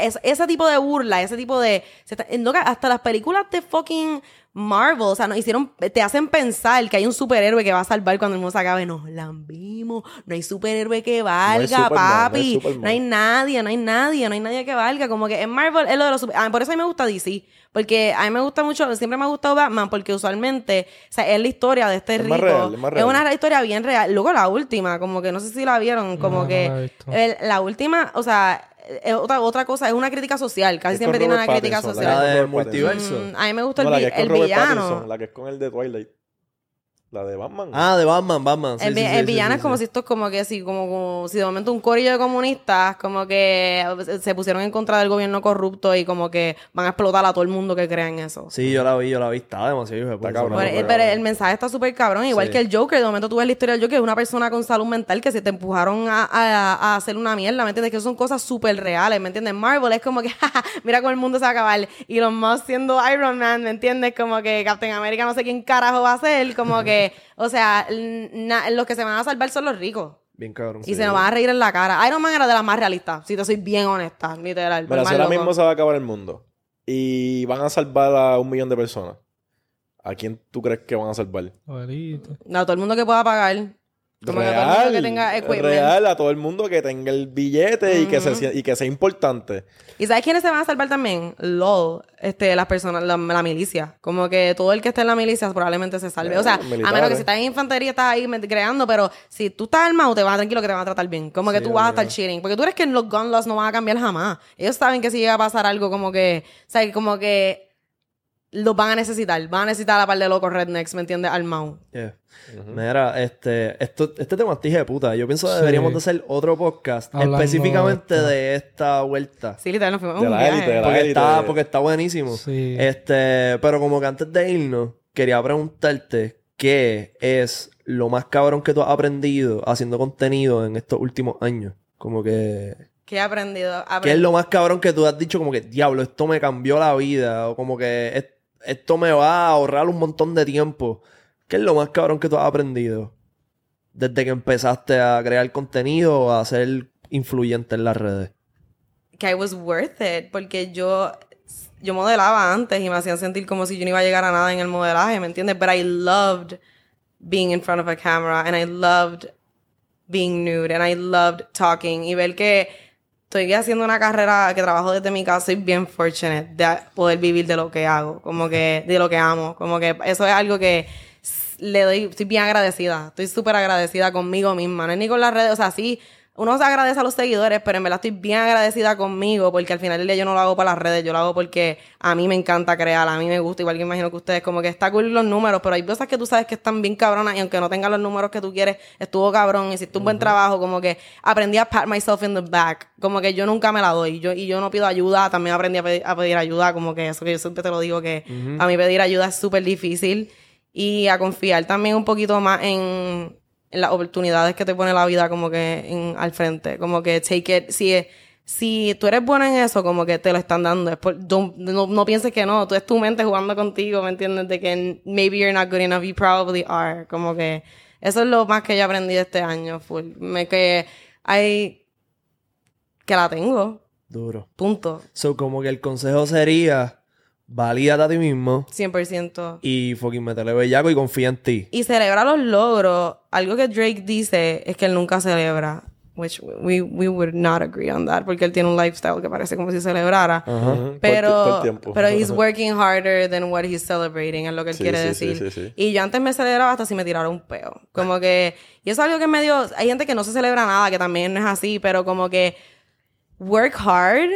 Es- ese tipo de burla, ese tipo de... está- hasta las películas de fucking Marvel, o sea, nos hicieron... Te hacen pensar que hay un superhéroe que va a salvar cuando el mundo se acabe. Nos lambimos. No hay superhéroe que valga, Superman, no hay papi. No hay nadie, no hay nadie, no hay nadie que valga. Como que en Marvel es lo de los super- ah, Por eso a mí me gusta DC. Porque a mí me gusta mucho, siempre me ha gustado Batman, porque usualmente, o sea, es la historia de este Es rico. más real, es más real. una historia bien real. Luego la última, como que no sé si la vieron, como no la que he visto. el- la última, o sea, es otra, otra cosa, es una crítica social. Casi siempre tiene una crítica social. La de multiverso. Mm, a mí me gusta No, el, la vi- que es con el Robert villano. Pattinson, la que es con el de Twilight. La de Batman. Ah, de Batman, Batman. Sí, el, sí, vi- sí, el sí, villano sí, es como sí. si esto es como que si, como, como si de momento un corillo de comunistas como que se pusieron en contra del gobierno corrupto y como que van a explotar a todo el mundo que crea en eso. Sí, yo la vi, yo la vi. Está demasiado hijo puta. cabrón. Pero, no, pero pero- el mensaje está súper cabrón, igual Sí. que el Joker. De momento tú ves la historia del Joker, es una persona con salud mental que se te empujaron a, a- a hacer una mierda, ¿me entiendes? Que son cosas súper reales, ¿me entiendes? Marvel es como que, jaja, mira cómo el mundo se va a acabar. Y los más siendo Iron Man, ¿me entiendes? Como que Captain America no sé quién carajo va a ser, como que, o sea, na- los que se van a salvar son los ricos. Bien cabrón. Y se nos van a reír en la cara. Iron Man era de las más realistas, si te soy bien honesta, literal. Pero si ahora loco. mismo se va a acabar el mundo y van a salvar a un millón de personas, ¿a quién tú crees que van a salvar? Abuelito. A todo el mundo que pueda pagar. Como que todo el mundo que tenga equipment. real, a todo el mundo que tenga el billete y, que se, y que sea importante. ¿Y sabes quiénes se van a salvar también? LOL, este, las personas, la, la milicia. Como que todo el que esté en la milicia probablemente se salve. o sea, a menos que si estás en infantería estás ahí creando, pero si tú estás armado, te vas tranquilo que te van a tratar bien. Como que tú vas a estar cheating. Porque tú eres que los gun laws no van a cambiar jamás. Ellos saben que si llega a pasar algo como que, o sea, como que los van a necesitar. Van a necesitar a la par de locos rednecks, ¿me entiendes? Armado. Yeah. Mira, este, esto, este tema es de puta. Yo pienso que deberíamos de hacer otro podcast Hablando específicamente de esta vuelta. Sí, literal, nos fuimos De un la viaje. élite, de la Porque élite. está, porque está buenísimo. Sí. Este, pero como que antes de irnos, quería preguntarte qué es lo más cabrón que tú has aprendido haciendo contenido en estos últimos años. Como que. ¿Qué he aprendido? ¿Qué es lo más cabrón que tú has dicho como que, diablo, esto me cambió la vida? O como que "Es- esto me va a ahorrar un montón de tiempo. ¿Qué es lo más cabrón que tú has aprendido? Desde que empezaste a crear contenido o a ser influyente en las redes. que I was worth it, porque yo, yo modelaba antes y me hacían sentir como si yo no iba a llegar a nada en el modelaje, ¿me entiendes? But I loved being in front of a camera and I loved being nude and I loved talking y ver que estoy haciendo una carrera que trabajo desde mi casa, soy bien fortunate de poder vivir de lo que hago, como que de lo que amo, como que eso es algo que le doy, estoy bien agradecida, estoy súper agradecida conmigo misma, no es ni con las redes, o sea, sí, uno se agradece a los seguidores, pero en verdad estoy bien agradecida conmigo porque al final del día yo no lo hago para las redes, yo lo hago porque a mí me encanta crear, a mí me gusta, igual que imagino que ustedes, como que está cool los números, pero hay cosas que tú sabes que están bien cabronas y aunque no tengan los números que tú quieres, estuvo cabrón, hiciste un buen trabajo, como que aprendí a pat myself in the back, como que yo nunca me la doy, yo, y yo no pido ayuda, también aprendí a pedir, a pedir ayuda, como que eso que yo siempre te lo digo, que a mí pedir ayuda es súper difícil y a confiar también un poquito más en las oportunidades que te pone la vida como que en, al frente. Como que take it, si, si tú eres bueno en eso, como que te lo están dando. Es por- don't- no, no pienses que no, tú es tu mente jugando contigo, ¿me entiendes? De que maybe you're not good enough, you probably are. Como que eso es lo más que yo aprendí este año, full. Me que hay que la tengo, Duro. punto. So, como que el consejo sería, valídate a ti mismo 100%. y fucking metele bellaco y confía en ti. Y celebra los logros. Algo que Drake dice es que él nunca celebra which we, we would not agree on that, porque él tiene un lifestyle que parece como si celebrara. Pero, pero he's working harder than what he's celebrating, es lo que él Sí, quiere sí, decir. sí, sí. Y yo antes me celebraba hasta si me tirara un peo. Como que, y eso es algo que medio, hay gente que no se celebra nada, que también no es así, pero como que work hard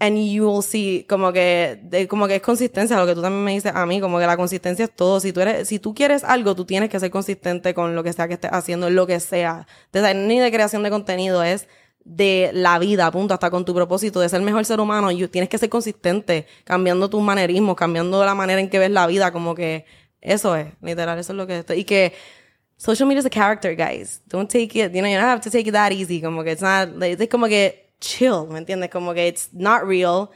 and you will see como que de- como que es consistencia lo que tú también me dices a mí como que la consistencia es todo si tú eres si tú quieres algo tú tienes que ser consistente con lo que sea que estés haciendo lo que sea Desde, ni de creación de contenido es de la vida, punto, hasta con tu propósito de ser mejor ser humano, you- tienes que ser consistente, cambiando tus manerismos, cambiando la manera en que ves la vida, como que eso es, literal, eso es lo que es. Y que social media is a character, guys. Don't take it, you know, you don't have to take it that easy. Como que it's not, es como que chill, ¿me entiendes? Como que it's not real.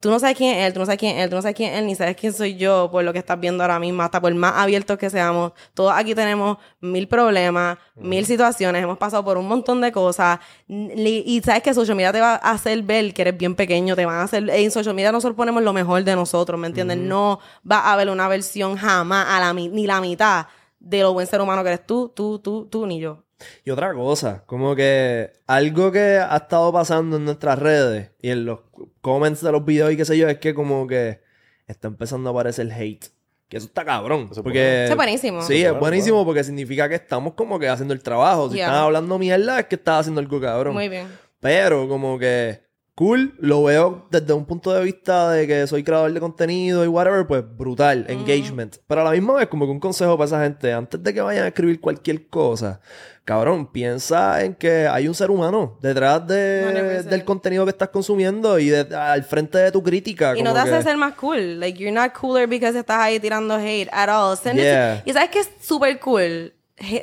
Tú no sabes quién es él, tú no sabes quién es él, tú no sabes quién es él, ni sabes quién soy yo por lo que estás viendo ahora mismo, hasta por más abiertos que seamos. Todos aquí tenemos mil problemas, mil situaciones, hemos pasado por un montón de cosas. Y sabes que social media te va a hacer ver que eres bien pequeño, te van a hacer. En social media nosotros ponemos lo mejor de nosotros, ¿me entiendes? No va a haber una versión jamás a la, ni la mitad de lo buen ser humano que eres tú, tú, tú, tú, ni yo. Y otra cosa, como que algo que ha estado pasando en nuestras redes y en los comments de los videos y qué sé yo, es que como que está empezando a aparecer hate. Que eso está cabrón. Eso es porque, es buenísimo. Sí, es buenísimo porque significa que estamos como que haciendo el trabajo. Si Yeah. están hablando mierda, es que estás haciendo algo cabrón. Muy bien. Pero como que cool, lo veo desde un punto de vista de que soy creador de contenido y whatever, pues brutal, engagement. Pero a la misma vez como que un consejo para esa gente, antes de que vayan a escribir cualquier cosa, cabrón, piensa en que hay un ser humano detrás de, 100%. del contenido que estás consumiendo y de- al frente de tu crítica. Y no como te que- hace ser más cool. Like, you're not cooler because estás ahí tirando hate at all. Send it to- Yeah. y sabes que es súper cool.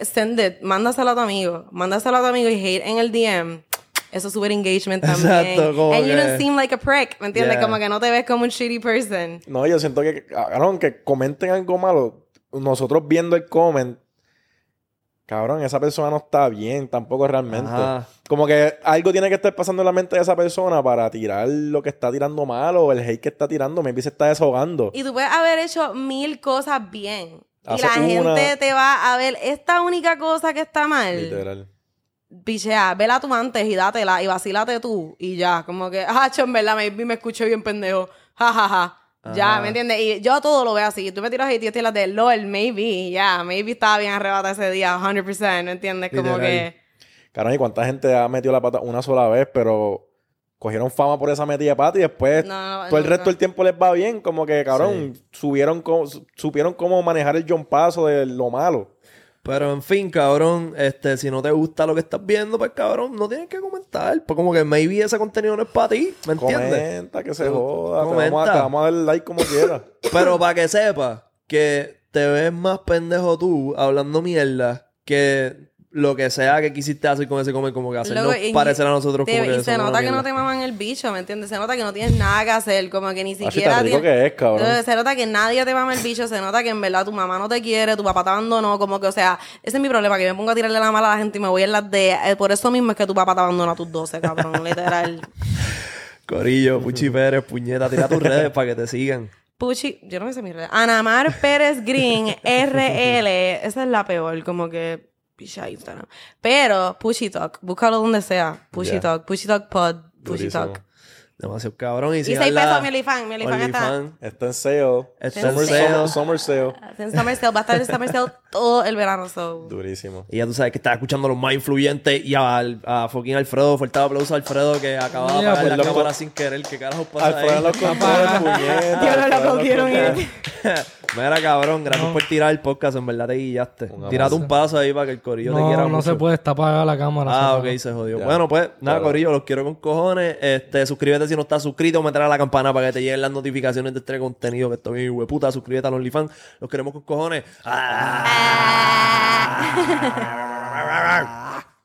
Send it. Mándaselo a tu amigo. Mándaselo a tu amigo y hate en el DM. Eso es súper engagement también. Exacto, como And you que- don't seem like a prick. ¿Me entiendes? Yeah. Como que no te ves como un shitty person. No, yo siento que, cabrón, que comenten algo malo. Nosotros viendo el comment, cabrón, esa persona no está bien tampoco realmente. Ajá. Como que algo tiene que estar pasando en la mente de esa persona para tirar lo que está tirando malo o el hate que está tirando. Maybe se está desahogando. Y tú puedes haber hecho mil cosas bien. Y Hace la gente una- te va a ver esta única cosa que está mal. Literal. Pichea, vela tú antes y dátela y vacílate tú y ya, como que, ah, en verdad, maybe me escuché bien pendejo, ja, ja, ja. Ya, Ajá. ¿me entiendes? Y yo todo lo veo así. Tú me tiras yo estoy las de LOL, maybe, ya, maybe estaba bien arrebata ese día, 100%, ¿me entiendes? Como Literal. que... Cabrón, y cuánta gente ha metido la pata una sola vez, pero cogieron fama por esa metida de pata y después No, no, todo el resto del tiempo les va bien. Como que, cabrón, subieron co- supieron cómo manejar el John Paso de lo malo. Pero en fin, cabrón, este, si no te gusta lo que estás viendo, pues cabrón, no tienes que comentar. Pues como que maybe ese contenido no es para ti, ¿me entiendes? Comenta, que se Tú- joda. Te comenta. vamos, a, te vamos a dar like como quieras. Pero para que sepas que te ves más pendejo tú hablando mierda que lo que sea que quisiste hacer con ese comer, como que hacernos y- parecer a nosotros te- como que y se nota que no te maman el bicho, ¿me entiendes? Se nota que no tienes nada que hacer, como que ni Así siquiera... tienes- que es, cabrón. Se nota que nadie te mama el bicho, se nota que en verdad tu mamá no te quiere, tu papá te abandonó, como que, o sea, ese es mi problema, que me pongo a tirarle la mala a la gente y me voy en las de... eh, por eso mismo es que tu papá te abandonó a tus 12, cabrón, literal. Corillo, Puchi Pérez, puñeta, tira tus redes para que te sigan. Puchi, yo no me sé mi red. Anamar Pérez Green, RL, esa es la peor, como que... Picha Instagram. Pero, Pushy Talk, búscalo donde sea. Pushy Ya. Talk, Pushy Talk Pod, Pushy Durísimo. Talk. Demasiado cabrón. Y, Y sigan 6 la- pesos mi OnlyFans, mi OnlyFans está... Está en sale. Está en Summer sale. sale. Summer sale. En Summer Sale, va a estar en Summer Sale todo el verano, so... Durísimo. Y ya tú sabes que estás escuchando a los más influyentes y a, a fucking Alfredo. Fuerte aplauso a Alfredo que acaba de Yeah, apagar pues, la loco. cámara sin querer. ¿Qué carajo pasa Alfredo ahí? los controles, puñetas. Yo no lo cogieron. Mira, cabrón, gracias por tirar el podcast. En verdad te guillaste. Abrazo. un paso ahí para que el corillo te quiera No, no se puede, está apagada la cámara. Ah, ok, se jodió. Ya. Bueno, pues, nada, Claro. Corillo, los quiero con cojones. Este, suscríbete si no estás suscrito, meter a la campana para que te lleguen las notificaciones de este contenido que estoy bien, hueputa. Suscríbete al OnlyFans. Los queremos con cojones. Ah.